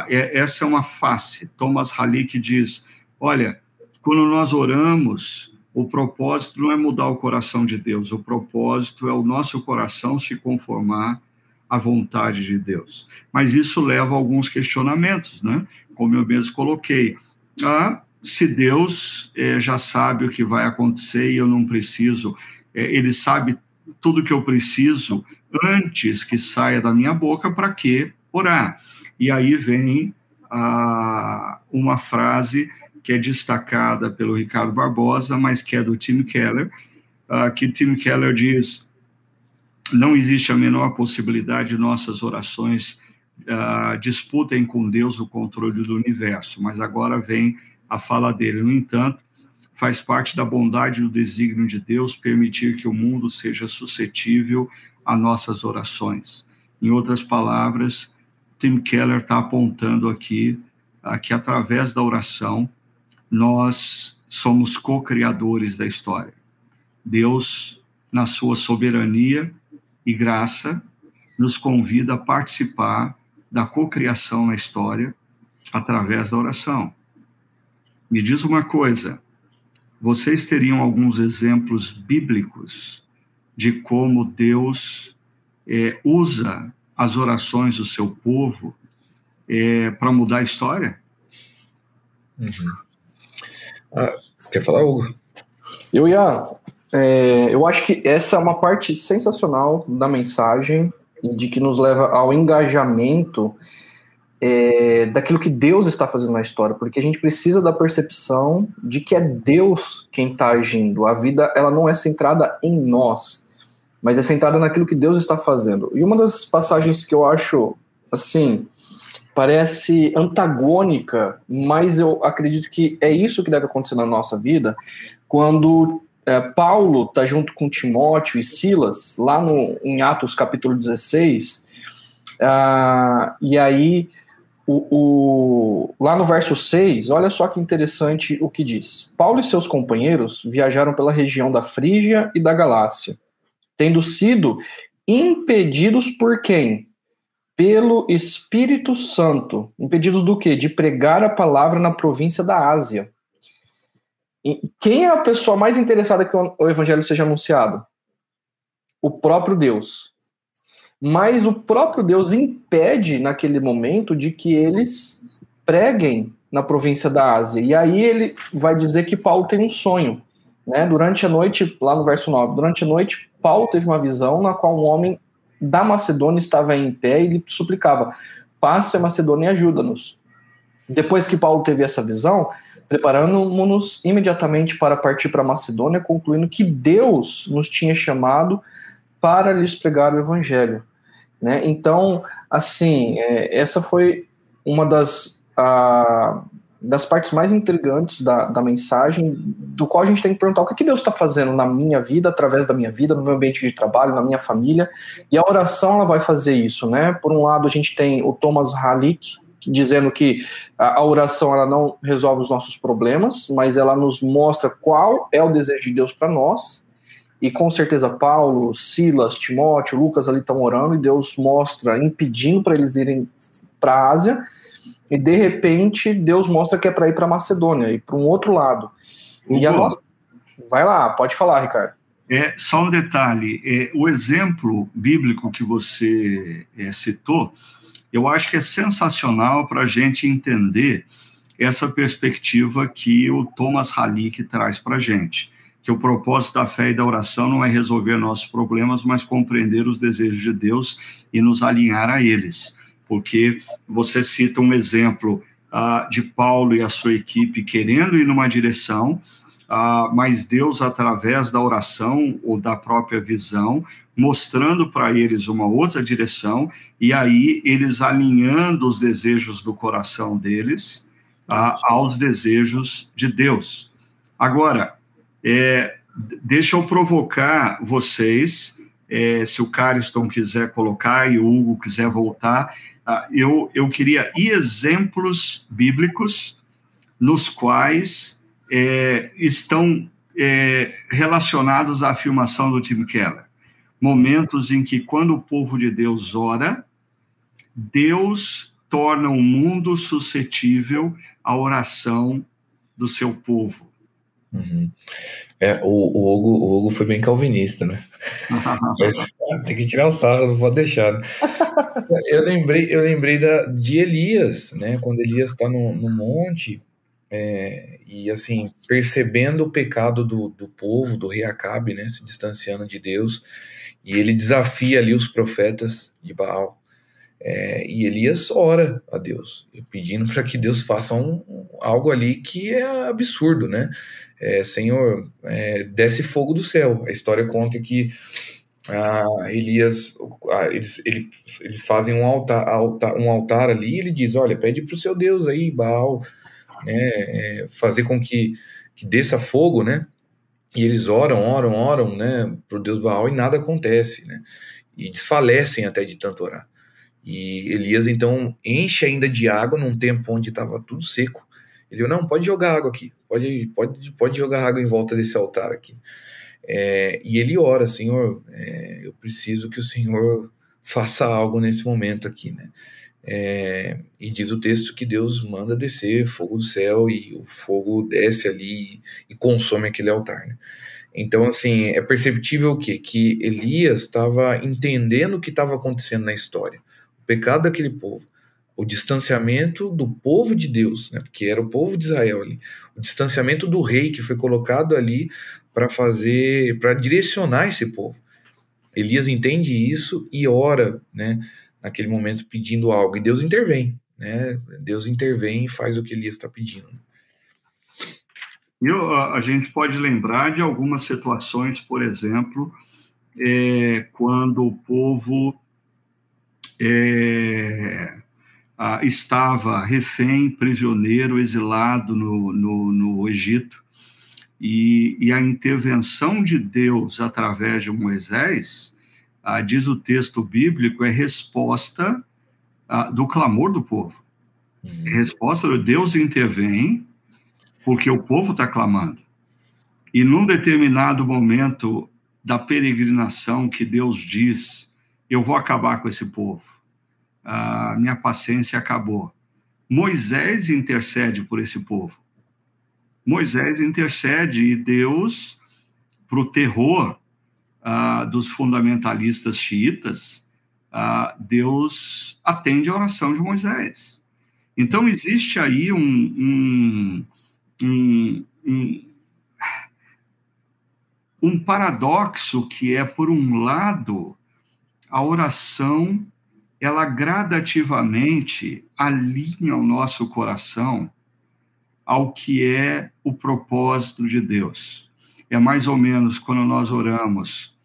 é, essa é uma face. Thomas Halik diz: olha, quando nós oramos, o propósito não é mudar o coração de Deus, o propósito é o nosso coração se conformar à vontade de Deus. Mas isso leva a alguns questionamentos, né? Como eu mesmo coloquei. Ah, se Deus é, já sabe o que vai acontecer e eu não preciso, é, Ele sabe tudo que eu preciso antes que saia da minha boca, para que orar? E aí vem ah, uma frase que é destacada pelo Ricardo Barbosa, mas que é do Tim Keller, uh, que Tim Keller diz: não existe a menor possibilidade de nossas orações uh, disputem com Deus o controle do universo. Mas agora vem a fala dele. No entanto, faz parte da bondade do desígnio de Deus permitir que o mundo seja suscetível a nossas orações. Em outras palavras, Tim Keller está apontando aqui uh, que através da oração nós somos co-criadores da história. Deus, na sua soberania e graça, nos convida a participar da cocriação na história através da oração. Me diz uma coisa: vocês teriam alguns exemplos bíblicos de como Deus é, usa as orações do seu povo é, para mudar a história? Uhum. Ah, quer falar, Hugo? Eu ia. É, eu acho que essa é uma parte sensacional da mensagem, de que nos leva ao engajamento é, daquilo que Deus está fazendo na história, porque a gente precisa da percepção de que é Deus quem está agindo. A vida ela não é centrada em nós, mas é centrada naquilo que Deus está fazendo. E uma das passagens que eu acho assim parece antagônica, mas eu acredito que é isso que deve acontecer na nossa vida quando é, Paulo está junto com Timóteo e Silas, lá no, em Atos capítulo 16, uh, e aí o, o, lá no verso 6, olha só que interessante o que diz. Paulo e seus companheiros viajaram pela região da Frígia e da Galácia, tendo sido impedidos por quem? Pelo Espírito Santo, impedidos do quê? De pregar a palavra na província da Ásia. E quem é a pessoa mais interessada que o evangelho seja anunciado? O próprio Deus. Mas o próprio Deus impede, naquele momento, de que eles preguem na província da Ásia. E aí ele vai dizer que Paulo tem um sonho. Né? Durante a noite, lá no verso 9, durante a noite, Paulo teve uma visão na qual um homem da Macedônia estava em pé e ele suplicava: passe a Macedônia e ajuda-nos. Depois que Paulo teve essa visão, preparando-nos imediatamente para partir para a Macedônia, concluindo que Deus nos tinha chamado para lhes pregar o evangelho. Né? Então, assim, é, essa foi uma das, a, das partes mais intrigantes da, da mensagem, do qual a gente tem que perguntar o que, que Deus está fazendo na minha vida, através da minha vida, no meu ambiente de trabalho, na minha família, e a oração ela vai fazer isso, né? Por um lado, a gente tem o Thomas Halick, dizendo que a, a oração ela não resolve os nossos problemas, mas ela nos mostra qual é o desejo de Deus para nós, e com certeza Paulo, Silas, Timóteo, Lucas ali estão orando, e Deus mostra, impedindo para eles irem para a Ásia, e de repente Deus mostra que é para ir para Macedônia e para um outro lado. E a nossa... Vai lá, pode falar, Ricardo. É, só um detalhe: é, o exemplo bíblico que você é, citou, eu acho que é sensacional para a gente entender essa perspectiva que o Thomas Halick traz para a gente. Que o propósito da fé e da oração não é resolver nossos problemas, mas compreender os desejos de Deus e nos alinhar a eles porque você cita um exemplo uh, de Paulo e a sua equipe querendo ir numa direção, uh, mas Deus, através da oração ou da própria visão, mostrando para eles uma outra direção, e aí eles alinhando os desejos do coração deles uh, aos desejos de Deus. Agora, é, deixa eu provocar vocês, é, se o Cariston quiser colocar e o Hugo quiser voltar, ah, eu, eu queria exemplos bíblicos nos quais é, estão é, relacionados à afirmação do Tim Keller. Momentos em que, quando o povo de Deus ora, Deus torna o mundo suscetível à oração do seu povo. Uhum. É, o, o, Hugo, o Hugo foi bem calvinista, né? *laughs* tem que tirar o sarro, não pode deixar. Né? *laughs* Eu lembrei, eu lembrei da, de Elias, né? Quando Elias está no, no monte é, e assim percebendo o pecado do, do povo, do rei Acabe, né? Se distanciando de Deus e ele desafia ali os profetas de Baal. É, e Elias ora a Deus, pedindo para que Deus faça um, algo ali que é absurdo, né? É, Senhor, é, desce fogo do céu. A história conta que ah, Elias, ah, eles, ele, eles fazem um altar, altar, um altar ali e ele diz: Olha, pede para o seu Deus aí, Baal, né, é, fazer com que, que desça fogo, né? E eles oram, oram, oram, né, para o Deus Baal e nada acontece, né? E desfalecem até de tanto orar. E Elias então enche ainda de água num tempo onde estava tudo seco. Ele falou, não, pode jogar água aqui, pode, pode, pode jogar água em volta desse altar aqui. É, e ele ora, Senhor, é, eu preciso que o Senhor faça algo nesse momento aqui, né? É, e diz o texto que Deus manda descer fogo do céu e o fogo desce ali e, consome aquele altar, né? Então, assim, é perceptível o quê? Que Elias estava entendendo o que estava acontecendo na história pecado daquele povo, o distanciamento do povo de Deus, né, porque era o povo de Israel ali, o distanciamento do rei que foi colocado ali para fazer, para direcionar esse povo. Elias entende isso e ora, né, naquele momento pedindo algo, e Deus intervém, né? Deus intervém e faz o que Elias está pedindo. A gente pode lembrar de algumas situações, por exemplo, é, quando o povo é, estava refém, prisioneiro, exilado no, no, no Egito, e, e, a intervenção de Deus através de Moisés, ah, diz o texto bíblico, é resposta ah, do clamor do povo. Uhum. É resposta de Deus intervém porque o povo está clamando. E num determinado momento da peregrinação que Deus diz, eu vou acabar com esse povo. A minha paciência acabou. Moisés intercede por esse povo. Moisés intercede e Deus, para o terror dos fundamentalistas xiitas, Deus atende a oração de Moisés. Então, existe aí um, um, um, um, um paradoxo que é, por um lado, a oração ela gradativamente alinha o nosso coração ao que é o propósito de Deus. É mais ou menos quando nós oramos,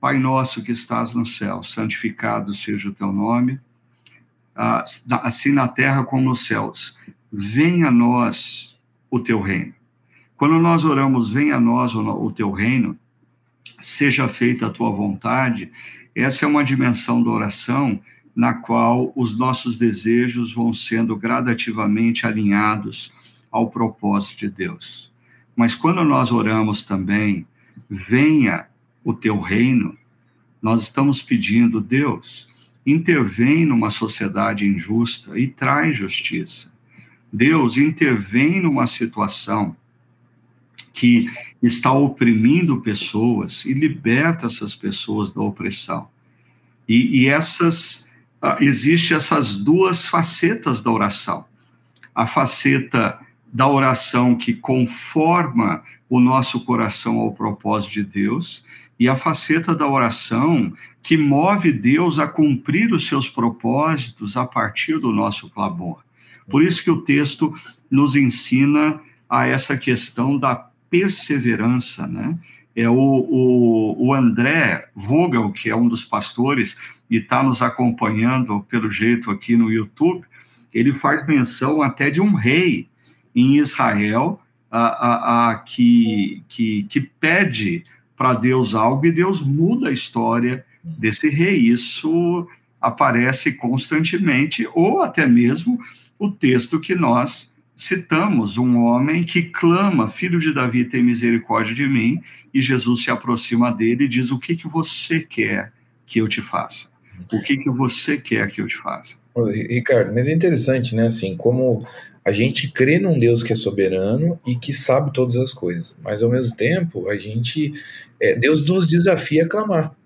Pai nosso que estás no céu, santificado seja o teu nome, assim na terra como nos céus. Venha a nós o teu reino. Quando nós oramos, venha a nós o teu reino, seja feita a tua vontade, essa é uma dimensão da oração na qual os nossos desejos vão sendo gradativamente alinhados ao propósito de Deus. Mas quando nós oramos também, venha o teu reino, nós estamos pedindo, Deus, intervém numa sociedade injusta e traz justiça. Deus, intervém numa situação que está oprimindo pessoas e liberta essas pessoas da opressão. E, e essas uh, existe essas duas facetas da oração. A faceta da oração que conforma o nosso coração ao propósito de Deus e a faceta da oração que move Deus a cumprir os seus propósitos a partir do nosso clamor. Por isso que o texto nos ensina a essa questão da perseverança, né? É o, o, o André Vogel, que é um dos pastores e está nos acompanhando pelo jeito aqui no YouTube, ele faz menção até de um rei em Israel a, a, a que, que, que pede para Deus algo e Deus muda a história desse rei. Isso aparece constantemente, ou até mesmo o texto que nós citamos um homem que clama, filho de Davi, tem misericórdia de mim, e Jesus se aproxima dele e diz: O que, que você quer que eu te faça? O que, que você quer que eu te faça? Ricardo, mas é interessante, né? Assim, como A gente crê num Deus que é soberano e que sabe todas as coisas, mas ao mesmo tempo a gente, é, Deus nos desafia a clamar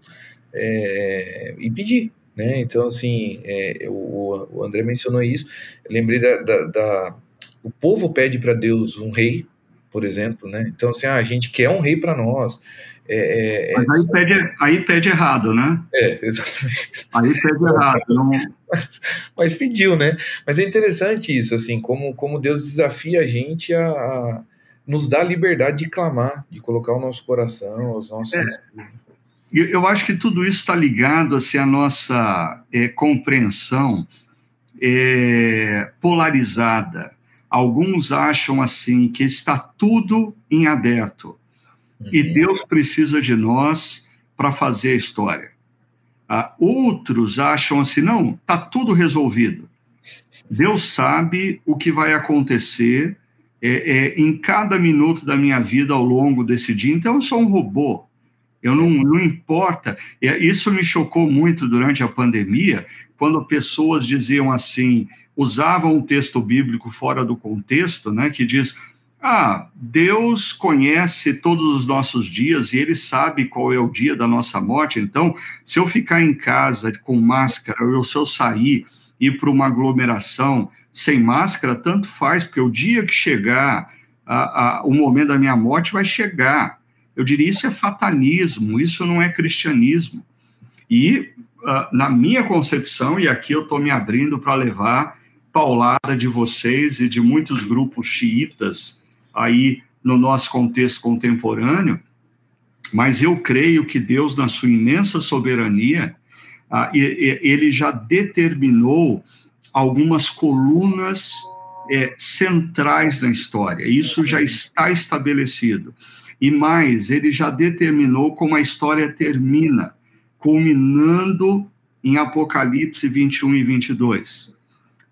é, e pedir, né? Então assim, é, o, o, André mencionou isso. lembrei da, da, da, o povo pede para Deus um rei, por exemplo, né? Então assim, ah, a gente quer um rei para nós. É, é, é, Mas aí pede, aí pede errado, né? É, exatamente. Aí pede errado. Não... *laughs* Mas pediu, né? Mas é interessante isso, assim, como, como Deus desafia a gente a, a nos dar liberdade de clamar, de colocar o nosso coração, os nossos. É, eu acho que tudo isso está ligado assim, à nossa é, compreensão é, polarizada. Alguns acham assim que está tudo em aberto e uhum. Deus precisa de nós para fazer a história. Ah, outros acham assim, não, está tudo resolvido. Deus sabe o que vai acontecer é, é, em cada minuto da minha vida ao longo desse dia, então eu sou um robô. Eu não, não importa. Isso me chocou muito durante a pandemia, quando pessoas diziam assim, usavam um texto bíblico fora do contexto, né, que diz ah, Deus conhece todos os nossos dias e Ele sabe qual é o dia da nossa morte. Então, se eu ficar em casa com máscara ou se eu sair e ir para uma aglomeração sem máscara, tanto faz, porque o dia que chegar a, a, o momento da minha morte vai chegar. Eu diria isso é fatalismo, isso não é cristianismo. E uh, na minha concepção, e aqui eu estou me abrindo para levar paulada de vocês e de muitos grupos xiitas aí no nosso contexto contemporâneo, mas eu creio que Deus, na sua imensa soberania, ah, ele já determinou algumas colunas é, centrais na história. Isso já está estabelecido. E mais, ele já determinou como a história termina, culminando em Apocalipse 21 e 22.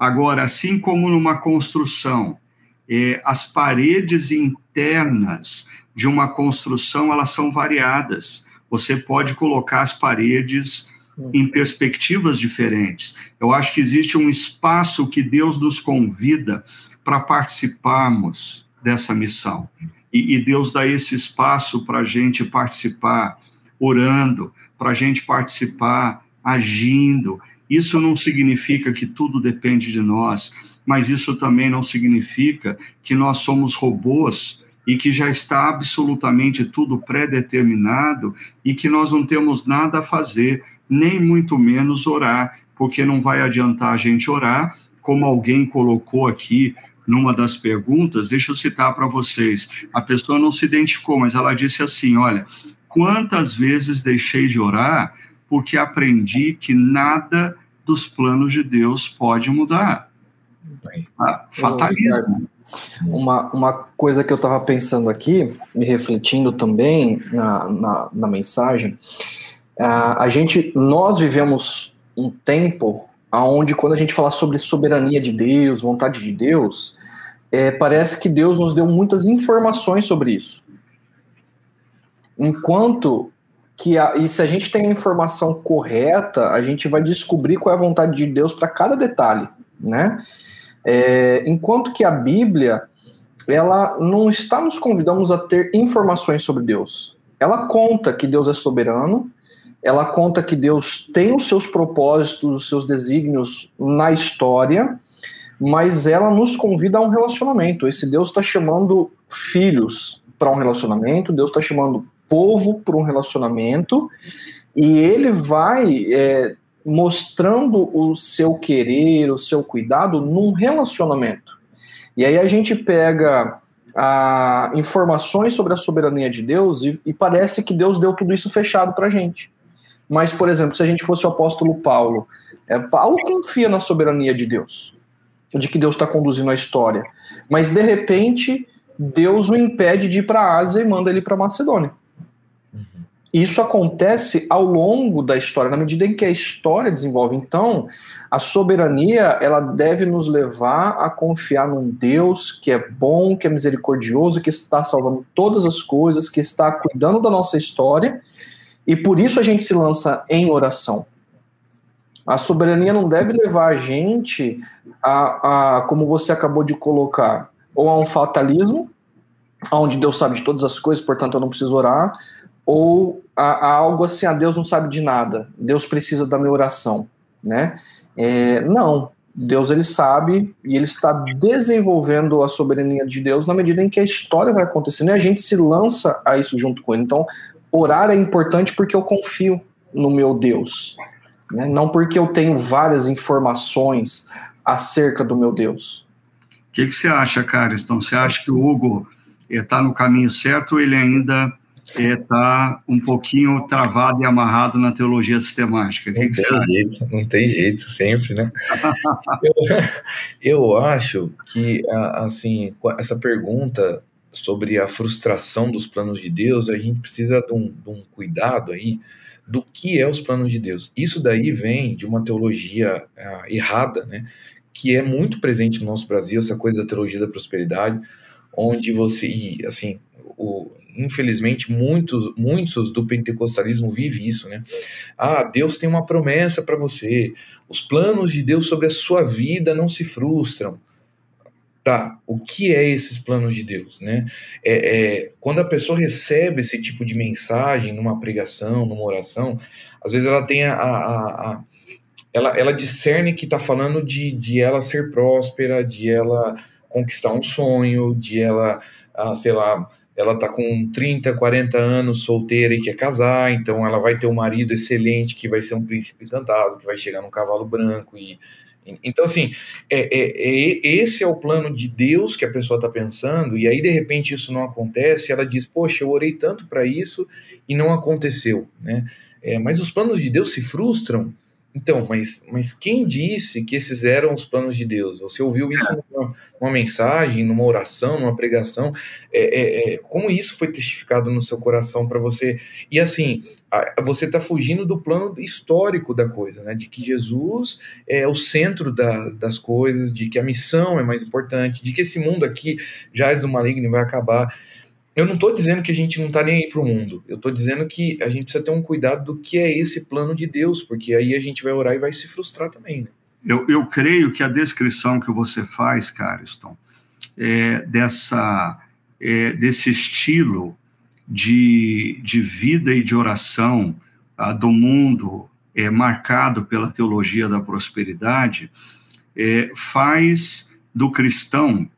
Agora, assim como numa construção, é, as paredes internas de uma construção elas são variadas. Você pode colocar as paredes hum. em perspectivas diferentes. Eu acho que existe um espaço que Deus nos convida para participarmos dessa missão. E, e Deus dá esse espaço para a gente participar orando, para a gente participar agindo. Isso não significa que tudo depende de nós mas isso também não significa que nós somos robôs e que já está absolutamente tudo pré-determinado e que nós não temos nada a fazer, nem muito menos orar, porque não vai adiantar a gente orar, como alguém colocou aqui numa das perguntas, deixa eu citar para vocês. A pessoa não se identificou, mas ela disse assim: Olha, quantas vezes deixei de orar porque aprendi que nada dos planos de Deus pode mudar. Ah, fatalismo. Uma, uma coisa que eu estava pensando aqui, me refletindo também na, na, na mensagem, uh, a gente, nós vivemos um tempo onde quando a gente fala sobre soberania de Deus, vontade de Deus, é, parece que Deus nos deu muitas informações sobre isso. Enquanto que a, e se a gente tem a informação correta, a gente vai descobrir qual é a vontade de Deus para cada detalhe, né? É, enquanto que a Bíblia, ela não está nos convidando a ter informações sobre Deus. Ela conta que Deus é soberano, ela conta que Deus tem os seus propósitos, os seus desígnios na história, mas ela nos convida a um relacionamento. Esse Deus está chamando filhos para um relacionamento, Deus está chamando povo para um relacionamento, e ele vai é, mostrando o seu querer, o seu cuidado num relacionamento. E aí a gente pega a, informações sobre a soberania de Deus e, e parece que Deus deu tudo isso fechado para a gente. Mas, por exemplo, se a gente fosse o apóstolo Paulo, é, Paulo confia na soberania de Deus, de que Deus está conduzindo a história. Mas, de repente, Deus o impede de ir para a Ásia e manda ele para Macedônia. Isso acontece ao longo da história, na medida em que a história desenvolve. Então, a soberania ela deve nos levar a confiar num Deus que é bom, que é misericordioso, que está salvando todas as coisas, que está cuidando da nossa história, e por isso a gente se lança em oração. A soberania não deve levar a gente a, a como você acabou de colocar, ou a um fatalismo, onde Deus sabe de todas as coisas, portanto eu não preciso orar, ou a, a algo assim, a ah, Deus não sabe de nada, Deus precisa da minha oração, né? É, não, Deus ele sabe e ele está desenvolvendo a soberania de Deus na medida em que a história vai acontecendo e a gente se lança a isso junto com ele. Então, orar é importante porque eu confio no meu Deus, né? não porque eu tenho várias informações acerca do meu Deus. O que, que você acha, Cariston? Você acha que o Hugo está no caminho certo ou ele ainda está um pouquinho travado e amarrado na teologia sistemática. Não que tem jeito, não tem jeito, sempre, né? *laughs* eu, eu acho que, assim, essa pergunta sobre a frustração dos planos de Deus, a gente precisa de um, de um cuidado aí do que é os planos de Deus. Isso daí vem de uma teologia uh, errada, né? Que é muito presente no nosso Brasil, essa coisa da teologia da prosperidade, onde você, e, assim, o, infelizmente, muitos, muitos do pentecostalismo vivem isso, né? Ah, Deus tem uma promessa para você. Os planos de Deus sobre a sua vida não se frustram. Tá, o que é esses planos de Deus, né? É, é, quando a pessoa recebe esse tipo de mensagem numa pregação, numa oração, às vezes ela tem a, a, a ela, ela discerne que está falando de, de ela ser próspera, de ela conquistar um sonho, de ela, ah, sei lá, ela tá com 30, 40 anos solteira e quer casar, então ela vai ter um marido excelente que vai ser um príncipe encantado, que vai chegar num cavalo branco e então assim, é, é, é, esse é o plano de Deus que a pessoa está pensando e aí de repente isso não acontece, ela diz, poxa, eu orei tanto para isso e não aconteceu, né? É, mas os planos de Deus se frustram então, mas, mas quem disse que esses eram os planos de Deus? Você ouviu isso numa, numa mensagem, numa oração, numa pregação? É, é, é, como isso foi testificado no seu coração para você? E assim, você está fugindo do plano histórico da coisa, né? De que Jesus é o centro da, das coisas, de que a missão é mais importante, de que esse mundo aqui já é do maligno e vai acabar eu não estou dizendo que a gente não está nem aí para o mundo. Eu estou dizendo que a gente precisa ter um cuidado do que é esse plano de Deus, porque aí a gente vai orar e vai se frustrar também. Né? Eu, eu creio que a descrição que você faz, Cariston, é dessa, é, desse estilo de, de vida e de oração ah, do mundo é, marcado pela teologia da prosperidade, é, faz do cristão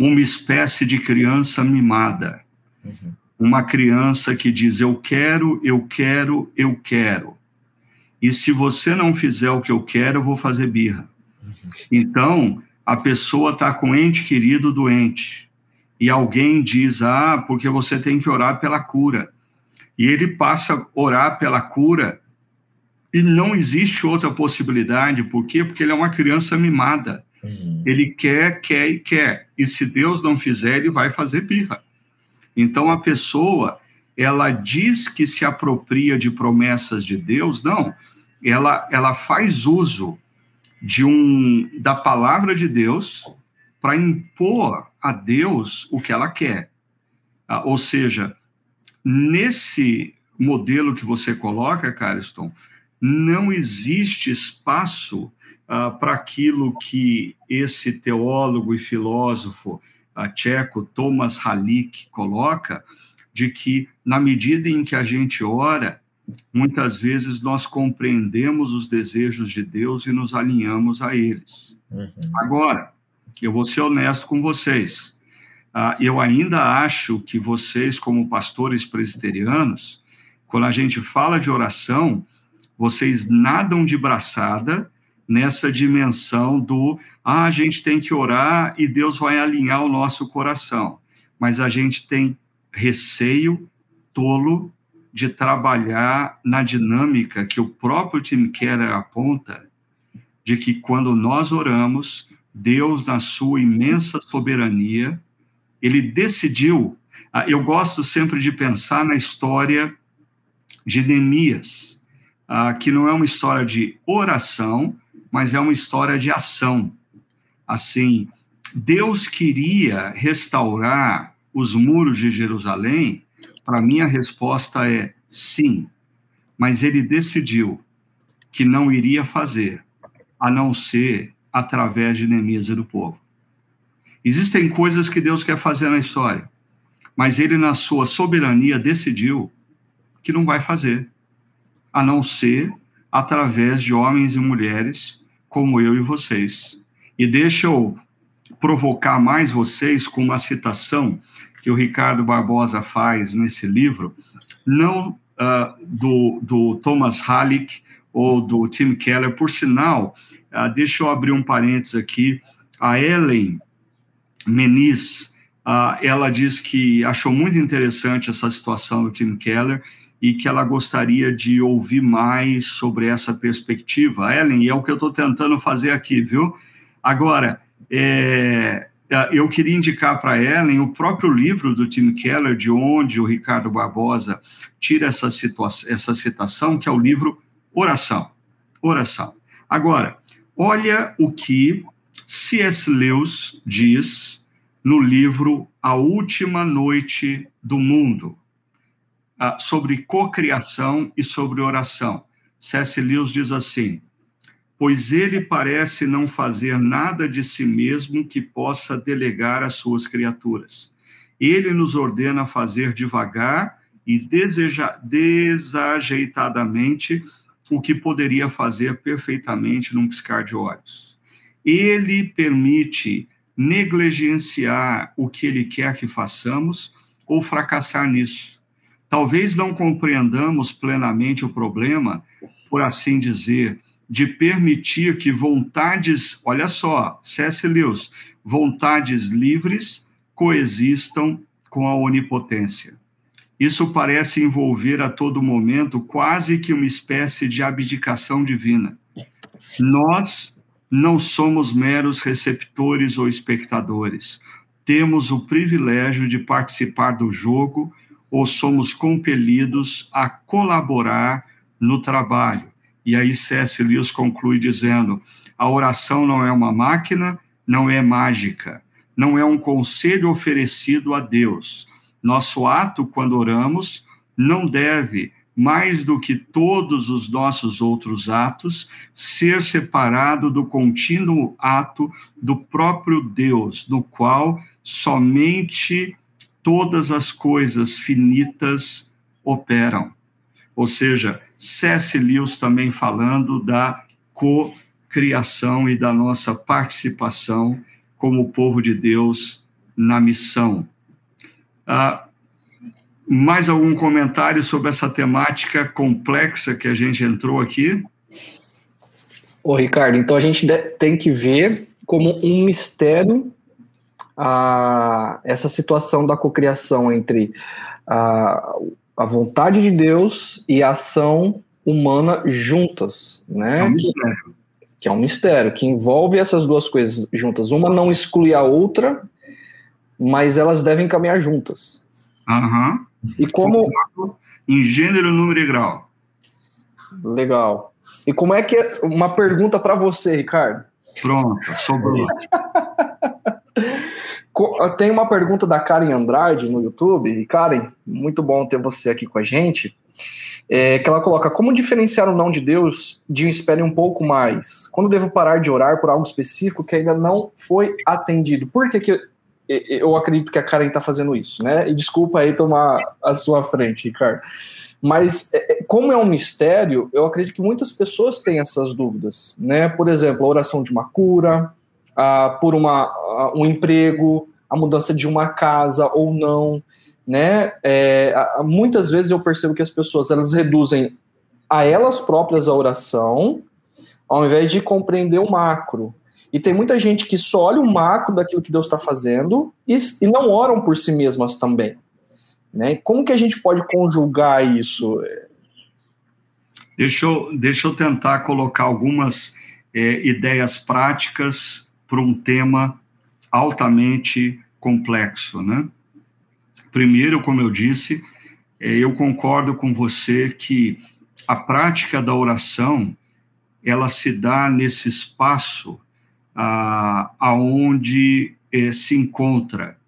uma espécie de criança mimada. Uhum. Uma criança que diz: Eu quero, eu quero, eu quero. E se você não fizer o que eu quero, eu vou fazer birra. Uhum. Então, a pessoa está com ente querido doente. E alguém diz: Ah, porque você tem que orar pela cura. E ele passa a orar pela cura. E não existe outra possibilidade. Por quê? Porque ele é uma criança mimada. Uhum. Ele quer, quer e quer. E se Deus não fizer, ele vai fazer birra. Então a pessoa, ela diz que se apropria de promessas de Deus, não. Ela, ela faz uso de um da palavra de Deus para impor a Deus o que ela quer. Ah, ou seja, nesse modelo que você coloca, Cariston, não existe espaço ah, para aquilo que esse teólogo e filósofo ah, tcheco Thomas Halik coloca, de que na medida em que a gente ora, muitas vezes nós compreendemos os desejos de Deus e nos alinhamos a eles. Uhum. Agora, eu vou ser honesto com vocês. Uh, eu ainda acho que vocês, como pastores presbiterianos, quando a gente fala de oração, vocês nadam de braçada nessa dimensão do ah, a gente tem que orar e Deus vai alinhar o nosso coração. Mas a gente tem receio tolo de trabalhar na dinâmica que o próprio Tim Keller aponta, de que quando nós oramos, Deus, na sua imensa soberania, ele decidiu. Ah, eu gosto sempre de pensar na história de Neemias, ah, que não é uma história de oração, mas é uma história de ação. Assim, Deus queria restaurar os muros de Jerusalém? Para mim, a resposta é sim, mas ele decidiu que não iria fazer, a não ser através de Neemias e do povo. Existem coisas que Deus quer fazer na história, mas ele, na sua soberania, decidiu que não vai fazer, a não ser através de homens e mulheres como eu e vocês. E deixa eu provocar mais vocês com uma citação que o Ricardo Barbosa faz nesse livro, não uh, do, do Thomas Halleck ou do Tim Keller, por sinal, uh, deixa eu abrir um parênteses aqui, a Ellen Meniz, uh, ela diz que achou muito interessante essa situação do Tim Keller e que ela gostaria de ouvir mais sobre essa perspectiva. Ellen, e é o que eu estou tentando fazer aqui, viu? Agora, é, eu queria indicar para Ellen o próprio livro do Tim Keller, de onde o Ricardo Barbosa tira essa, essa citação, que é o livro Oração. Oração. Agora, olha o que C.S. Lewis diz no livro A Última Noite do Mundo, ah, sobre cocriação e sobre oração. C.S. Lewis diz assim: Pois ele parece não fazer nada de si mesmo que possa delegar às suas criaturas. Ele nos ordena fazer devagar e deseja, desajeitadamente o que poderia fazer perfeitamente num piscar de olhos. Ele permite negligenciar o que ele quer que façamos ou fracassar nisso. Talvez não compreendamos plenamente o problema, por assim dizer, de permitir que vontades, olha só, C.S. Lewis, vontades livres coexistam com a onipotência. Isso parece envolver a todo momento quase que uma espécie de abdicação divina. Nós não somos meros receptores ou espectadores. Temos o privilégio de participar do jogo ou somos compelidos a colaborar no trabalho. E aí C.S. Lewis conclui dizendo: a oração não é uma máquina, não é mágica, não é um conselho oferecido a Deus. Nosso ato quando oramos não deve mais do que todos os nossos outros atos, ser separado do contínuo ato do próprio Deus, no qual somente todas as coisas finitas operam. Ou seja, C.S. Lewis também falando da co-criação e da nossa participação como povo de Deus na missão. Ah, mais algum comentário sobre essa temática complexa que a gente entrou aqui? Ô, Ricardo, então a gente tem que ver como um mistério a, essa situação da cocriação entre a, a vontade de Deus e a ação humana juntas, né? É um mistério. Que, que é um mistério, que envolve essas duas coisas juntas. Uma não exclui a outra, mas elas devem caminhar juntas. Aham. Uhum. E como. Em gênero, número e grau. Legal. E como é que é. Uma pergunta para você, Ricardo. Pronto, sobrou. *laughs* Tem uma pergunta da Karen Andrade no YouTube. E Karen, muito bom ter você aqui com a gente. É, que ela coloca: Como diferenciar o não de Deus de um espere um pouco mais? Quando devo parar de orar por algo específico que ainda não foi atendido? Por que, que eu acredito que a Karen está fazendo isso, né? E desculpa aí tomar a sua frente, Ricardo. Mas, é, é, como é um mistério, eu acredito que muitas pessoas têm essas dúvidas, né? Por exemplo, a oração de uma cura, a, por uma, a, um emprego, a mudança de uma casa ou não, né? É, muitas vezes eu percebo que as pessoas elas reduzem a elas próprias a oração, ao invés de compreender o macro, e tem muita gente que só olha o macro daquilo que Deus está fazendo e, e, não oram por si mesmas também. Né? Como que a gente pode conjugar isso? Deixa eu, deixa eu tentar colocar algumas é, ideias práticas para um tema altamente complexo. Né? Primeiro, como eu disse, é, eu concordo com você que a prática da oração ela se dá nesse espaço aonde eh, se encontra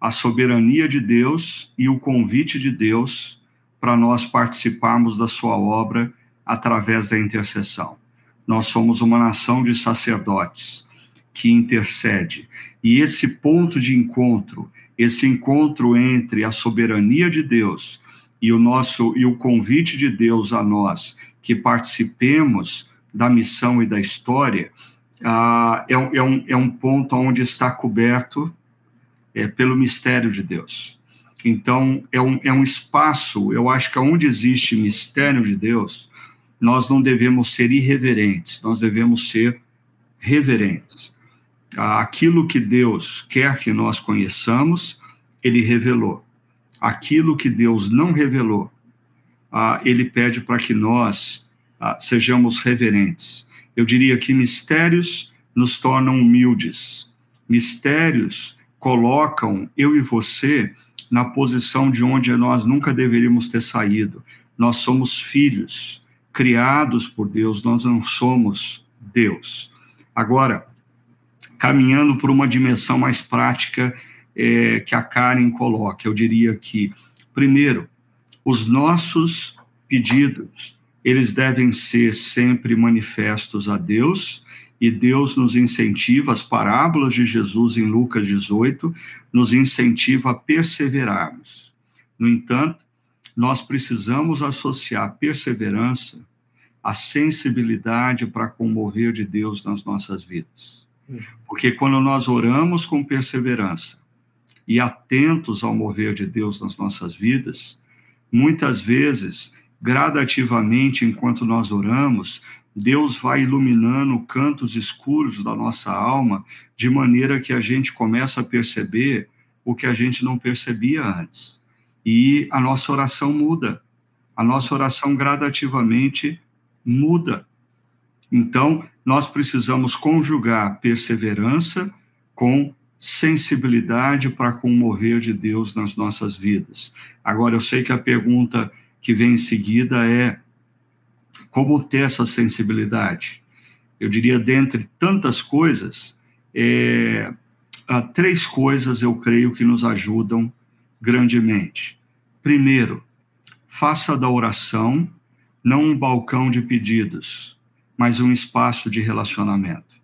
a soberania de Deus e o convite de Deus para nós participarmos da sua obra através da intercessão. Nós somos uma nação de sacerdotes que intercede. E esse ponto de encontro, esse encontro entre a soberania de Deus e o nosso e o convite de Deus a nós que participemos da missão e da história, ah, é, é, um, é um ponto onde está coberto é, pelo mistério de Deus. Então, é um, é um espaço, eu acho que onde existe mistério de Deus, nós não devemos ser irreverentes, nós devemos ser reverentes. Aquilo que Deus quer que nós conheçamos, Ele revelou. Aquilo que Deus não revelou, Ele pede para que nós sejamos reverentes. Eu diria que mistérios nos tornam humildes. Mistérios colocam eu e você na posição de onde nós nunca deveríamos ter saído. Nós somos filhos, criados por Deus, nós não somos Deus. Agora, caminhando por uma dimensão mais prática é, que a Karen coloca, eu diria que, primeiro, os nossos pedidos, eles devem ser sempre manifestos a Deus, e Deus nos incentiva, as parábolas de Jesus em Lucas 18, nos incentiva a perseverarmos. No entanto, nós precisamos associar perseverança à sensibilidade para comover de Deus nas nossas vidas. Porque quando nós oramos com perseverança e atentos ao mover de Deus nas nossas vidas, muitas vezes, gradativamente, enquanto nós oramos, Deus vai iluminando cantos escuros da nossa alma, de maneira que a gente começa a perceber o que a gente não percebia antes. E a nossa oração muda. A nossa oração gradativamente muda. Então, nós precisamos conjugar perseverança com sensibilidade para comover de Deus nas nossas vidas. Agora, eu sei que a pergunta que vem em seguida é: como ter essa sensibilidade? Eu diria, dentre tantas coisas, é, há três coisas eu creio que nos ajudam grandemente. Primeiro, faça da oração não um balcão de pedidos, mas um espaço de relacionamento.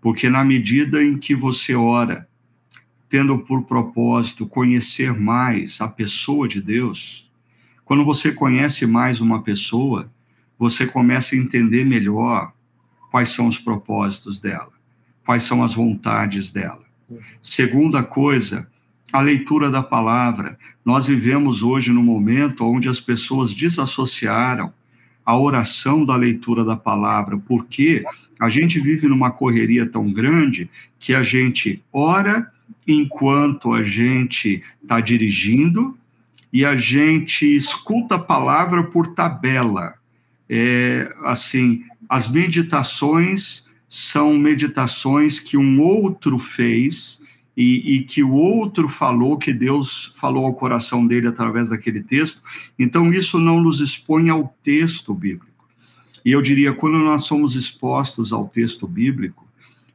Porque na medida em que você ora, tendo por propósito conhecer mais a pessoa de Deus, quando você conhece mais uma pessoa, você começa a entender melhor quais são os propósitos dela, quais são as vontades dela. Segunda coisa, a leitura da palavra. Nós vivemos hoje num momento onde as pessoas desassociaram a oração da leitura da palavra, porque a gente vive numa correria tão grande que a gente ora enquanto a gente está dirigindo e a gente escuta a palavra por tabela. É, assim, as meditações são meditações que um outro fez e, e, que o outro falou, que Deus falou ao coração dele através daquele texto. Então, isso não nos expõe ao texto bíblico. E eu diria, quando nós somos expostos ao texto bíblico,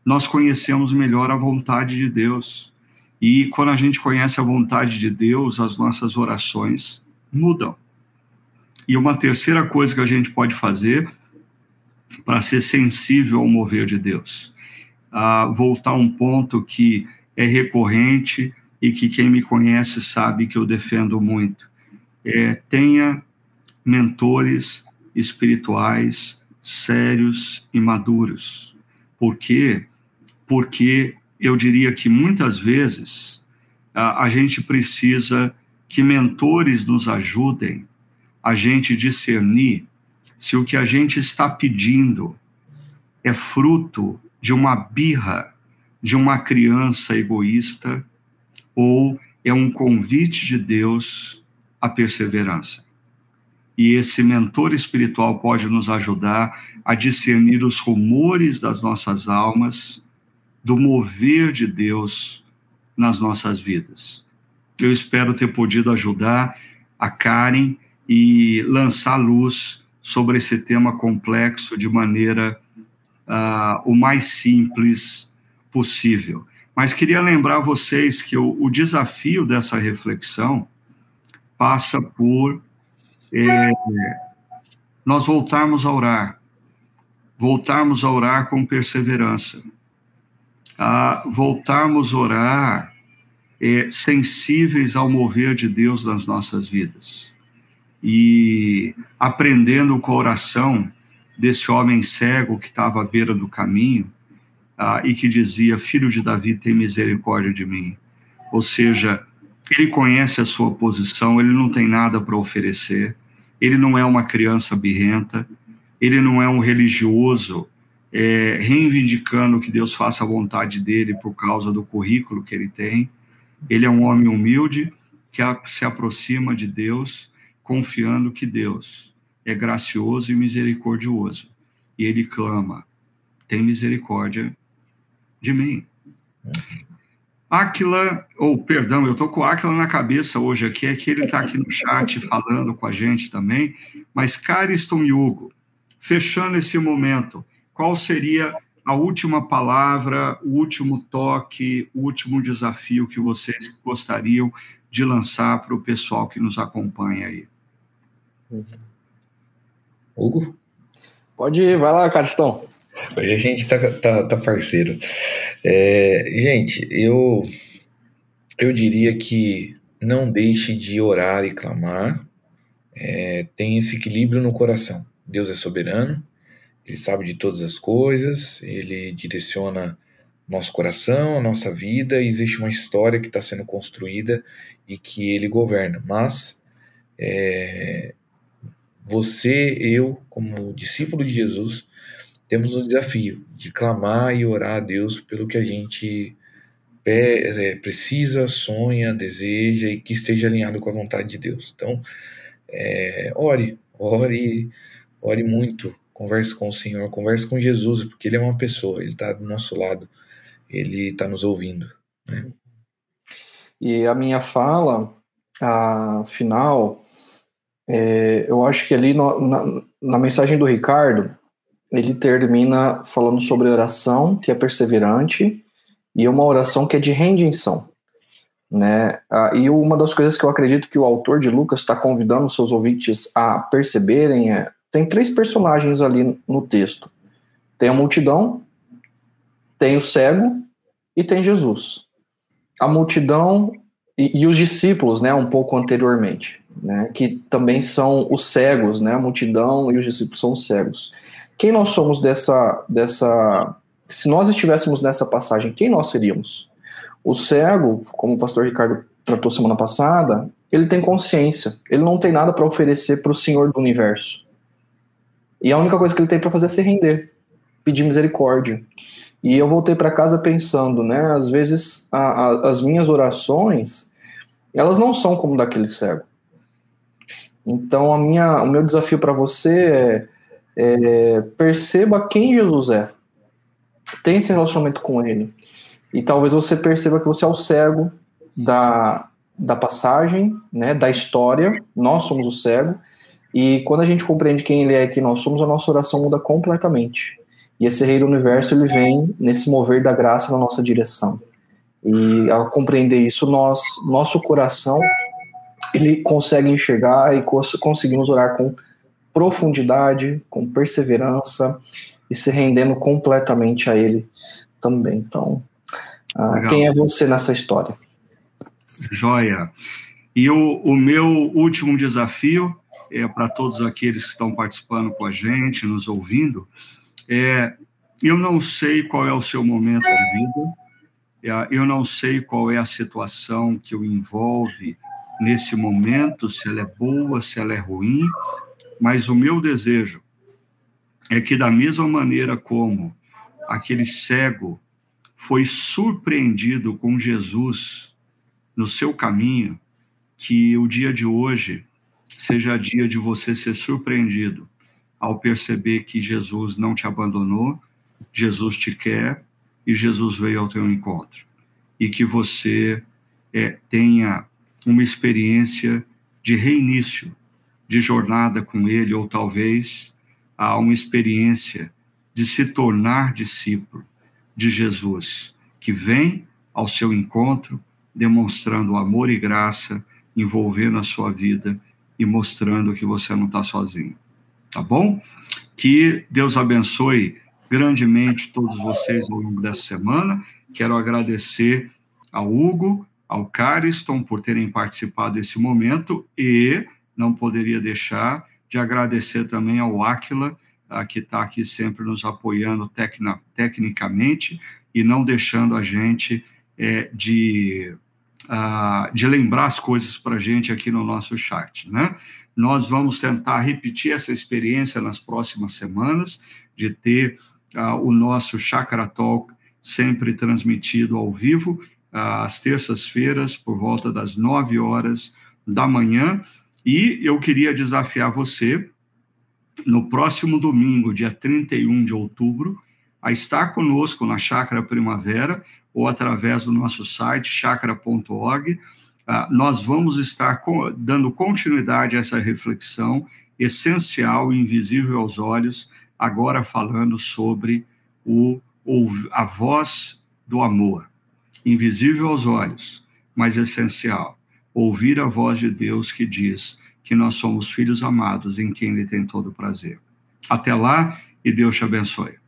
nós conhecemos melhor a vontade de Deus. E quando a gente conhece a vontade de Deus, as nossas orações mudam. E uma terceira coisa que a gente pode fazer para ser sensível ao mover de Deus, a voltar a um ponto que é recorrente e que quem me conhece sabe que eu defendo muito. É, tenha mentores espirituais sérios e maduros. Por quê? Porque eu diria que muitas vezes a, a gente precisa que mentores nos ajudem a gente discernir se o que a gente está pedindo é fruto de uma birra de uma criança egoísta ou é um convite de Deus à perseverança. E esse mentor espiritual pode nos ajudar a discernir os rumores das nossas almas, do mover de Deus nas nossas vidas. Eu espero ter podido ajudar a Karen e lançar luz sobre esse tema complexo de maneira uh, o mais simples possível. Mas queria lembrar vocês que o, o desafio dessa reflexão passa por é, nós voltarmos a orar, voltarmos a orar com perseverança, a voltarmos a orar é, sensíveis ao mover de Deus nas nossas vidas. E aprendendo com a oração desse homem cego que estava à beira do caminho ah, e que dizia: Filho de Davi, tem misericórdia de mim. Ou seja, ele conhece a sua posição, ele não tem nada para oferecer, ele não é uma criança birrenta, ele não é um religioso é, reivindicando que Deus faça a vontade dele por causa do currículo que ele tem. Ele é um homem humilde que se aproxima de Deus, confiando que Deus é gracioso e misericordioso. E ele clama: tem misericórdia de mim. Aquila, ou perdão, eu tô com Aquila na cabeça hoje aqui, é que ele está aqui no chat *laughs* falando com a gente também, mas Cariston e Hugo, fechando esse momento, qual seria a última palavra, o último toque, o último desafio que vocês gostariam de lançar para o pessoal que nos acompanha aí? Hugo? Pode ir, vai lá, Caristão. Hoje a gente tá, tá, tá parceiro. É, gente, eu, eu diria que não deixe de orar e clamar. É, tem esse equilíbrio no coração. Deus é soberano, Ele sabe de todas as coisas, Ele direciona nosso coração, a nossa vida, e existe uma história que está sendo construída e que Ele governa. Mas é, você, eu, como discípulo de Jesus, temos o desafio de clamar e orar a Deus pelo que a gente é, precisa, sonha, deseja e que esteja alinhado com a vontade de Deus. Então, é, ore, ore, ore muito, converse com o Senhor, converse com Jesus, porque Ele é uma pessoa, Ele está do nosso lado, Ele está nos ouvindo. Né? E a minha fala, a final, é, eu acho que ali no, na, na mensagem do Ricardo, ele termina falando sobre oração, que é perseverante, e uma oração que é de rendição. Né? Ah, e uma das coisas que eu acredito que o autor de Lucas está convidando seus ouvintes a perceberem é: tem três personagens ali no texto. Tem a multidão, tem o cego e tem Jesus. A multidão e, e os discípulos, né, um pouco anteriormente, né, que também são os cegos, né, a multidão e os discípulos são os cegos. Quem nós somos dessa, dessa. Se nós estivéssemos nessa passagem, quem nós seríamos? O cego, como o pastor Ricardo tratou semana passada, ele tem consciência. Ele não tem nada para oferecer para o Senhor do universo. E a única coisa que ele tem para fazer é se render, pedir misericórdia. E eu voltei para casa pensando, né? Às vezes a, a, as minhas orações, elas não são como daquele cego. Então a minha, o meu desafio para você é é, perceba quem Jesus é. Tenha esse relacionamento com ele. E talvez você perceba que você é o cego da, da passagem, né, da história. Nós somos o cego. E quando a gente compreende quem ele é e quem nós somos, a nossa oração muda completamente. E esse rei do universo, ele vem nesse mover da graça na nossa direção. E ao compreender isso, nós, nosso coração, ele consegue enxergar e conseguimos orar com profundidade, com perseverança e se rendendo completamente a Ele também. Então, uh, quem é você nessa história? Joia. E o, o meu último desafio é para todos aqueles que estão participando com a gente, nos ouvindo, é eu não sei qual é o seu momento de vida, é, eu não sei qual é a situação que o envolve nesse momento, se ela é boa, se ela é ruim, mas o meu desejo é que, da mesma maneira como aquele cego foi surpreendido com Jesus no seu caminho, que o dia de hoje seja dia de você ser surpreendido ao perceber que Jesus não te abandonou, Jesus te quer e Jesus veio ao teu encontro. E que você é, tenha uma experiência de reinício de jornada com ele, ou talvez a uma experiência de se tornar discípulo de Jesus, que vem ao seu encontro demonstrando amor e graça, envolvendo a sua vida e mostrando que você não está sozinho. tá bom? Que Deus abençoe grandemente todos vocês ao longo dessa semana. Quero agradecer ao Hugo, ao Cariston por terem participado desse momento e não poderia deixar de agradecer também ao Aquila, que está aqui sempre nos apoiando tecna, tecnicamente e não deixando a gente é, de, uh, de lembrar as coisas para a gente aqui no nosso chat, né? Nós vamos tentar repetir essa experiência nas próximas semanas, de ter uh, o nosso Chakra Talk sempre transmitido ao vivo, uh, às terças-feiras, por volta das nove horas da manhã. E eu queria desafiar você, no próximo domingo, dia 31 de outubro, a estar conosco na Chácara Primavera ou através do nosso site chakra.org. Ah, nós vamos estar dando continuidade a essa reflexão essencial e invisível aos olhos, agora falando sobre o, a voz do amor, invisível aos olhos, mas essencial. Ouvir a voz de Deus que diz que nós somos filhos amados em quem Ele tem todo o prazer. Até lá e Deus te abençoe.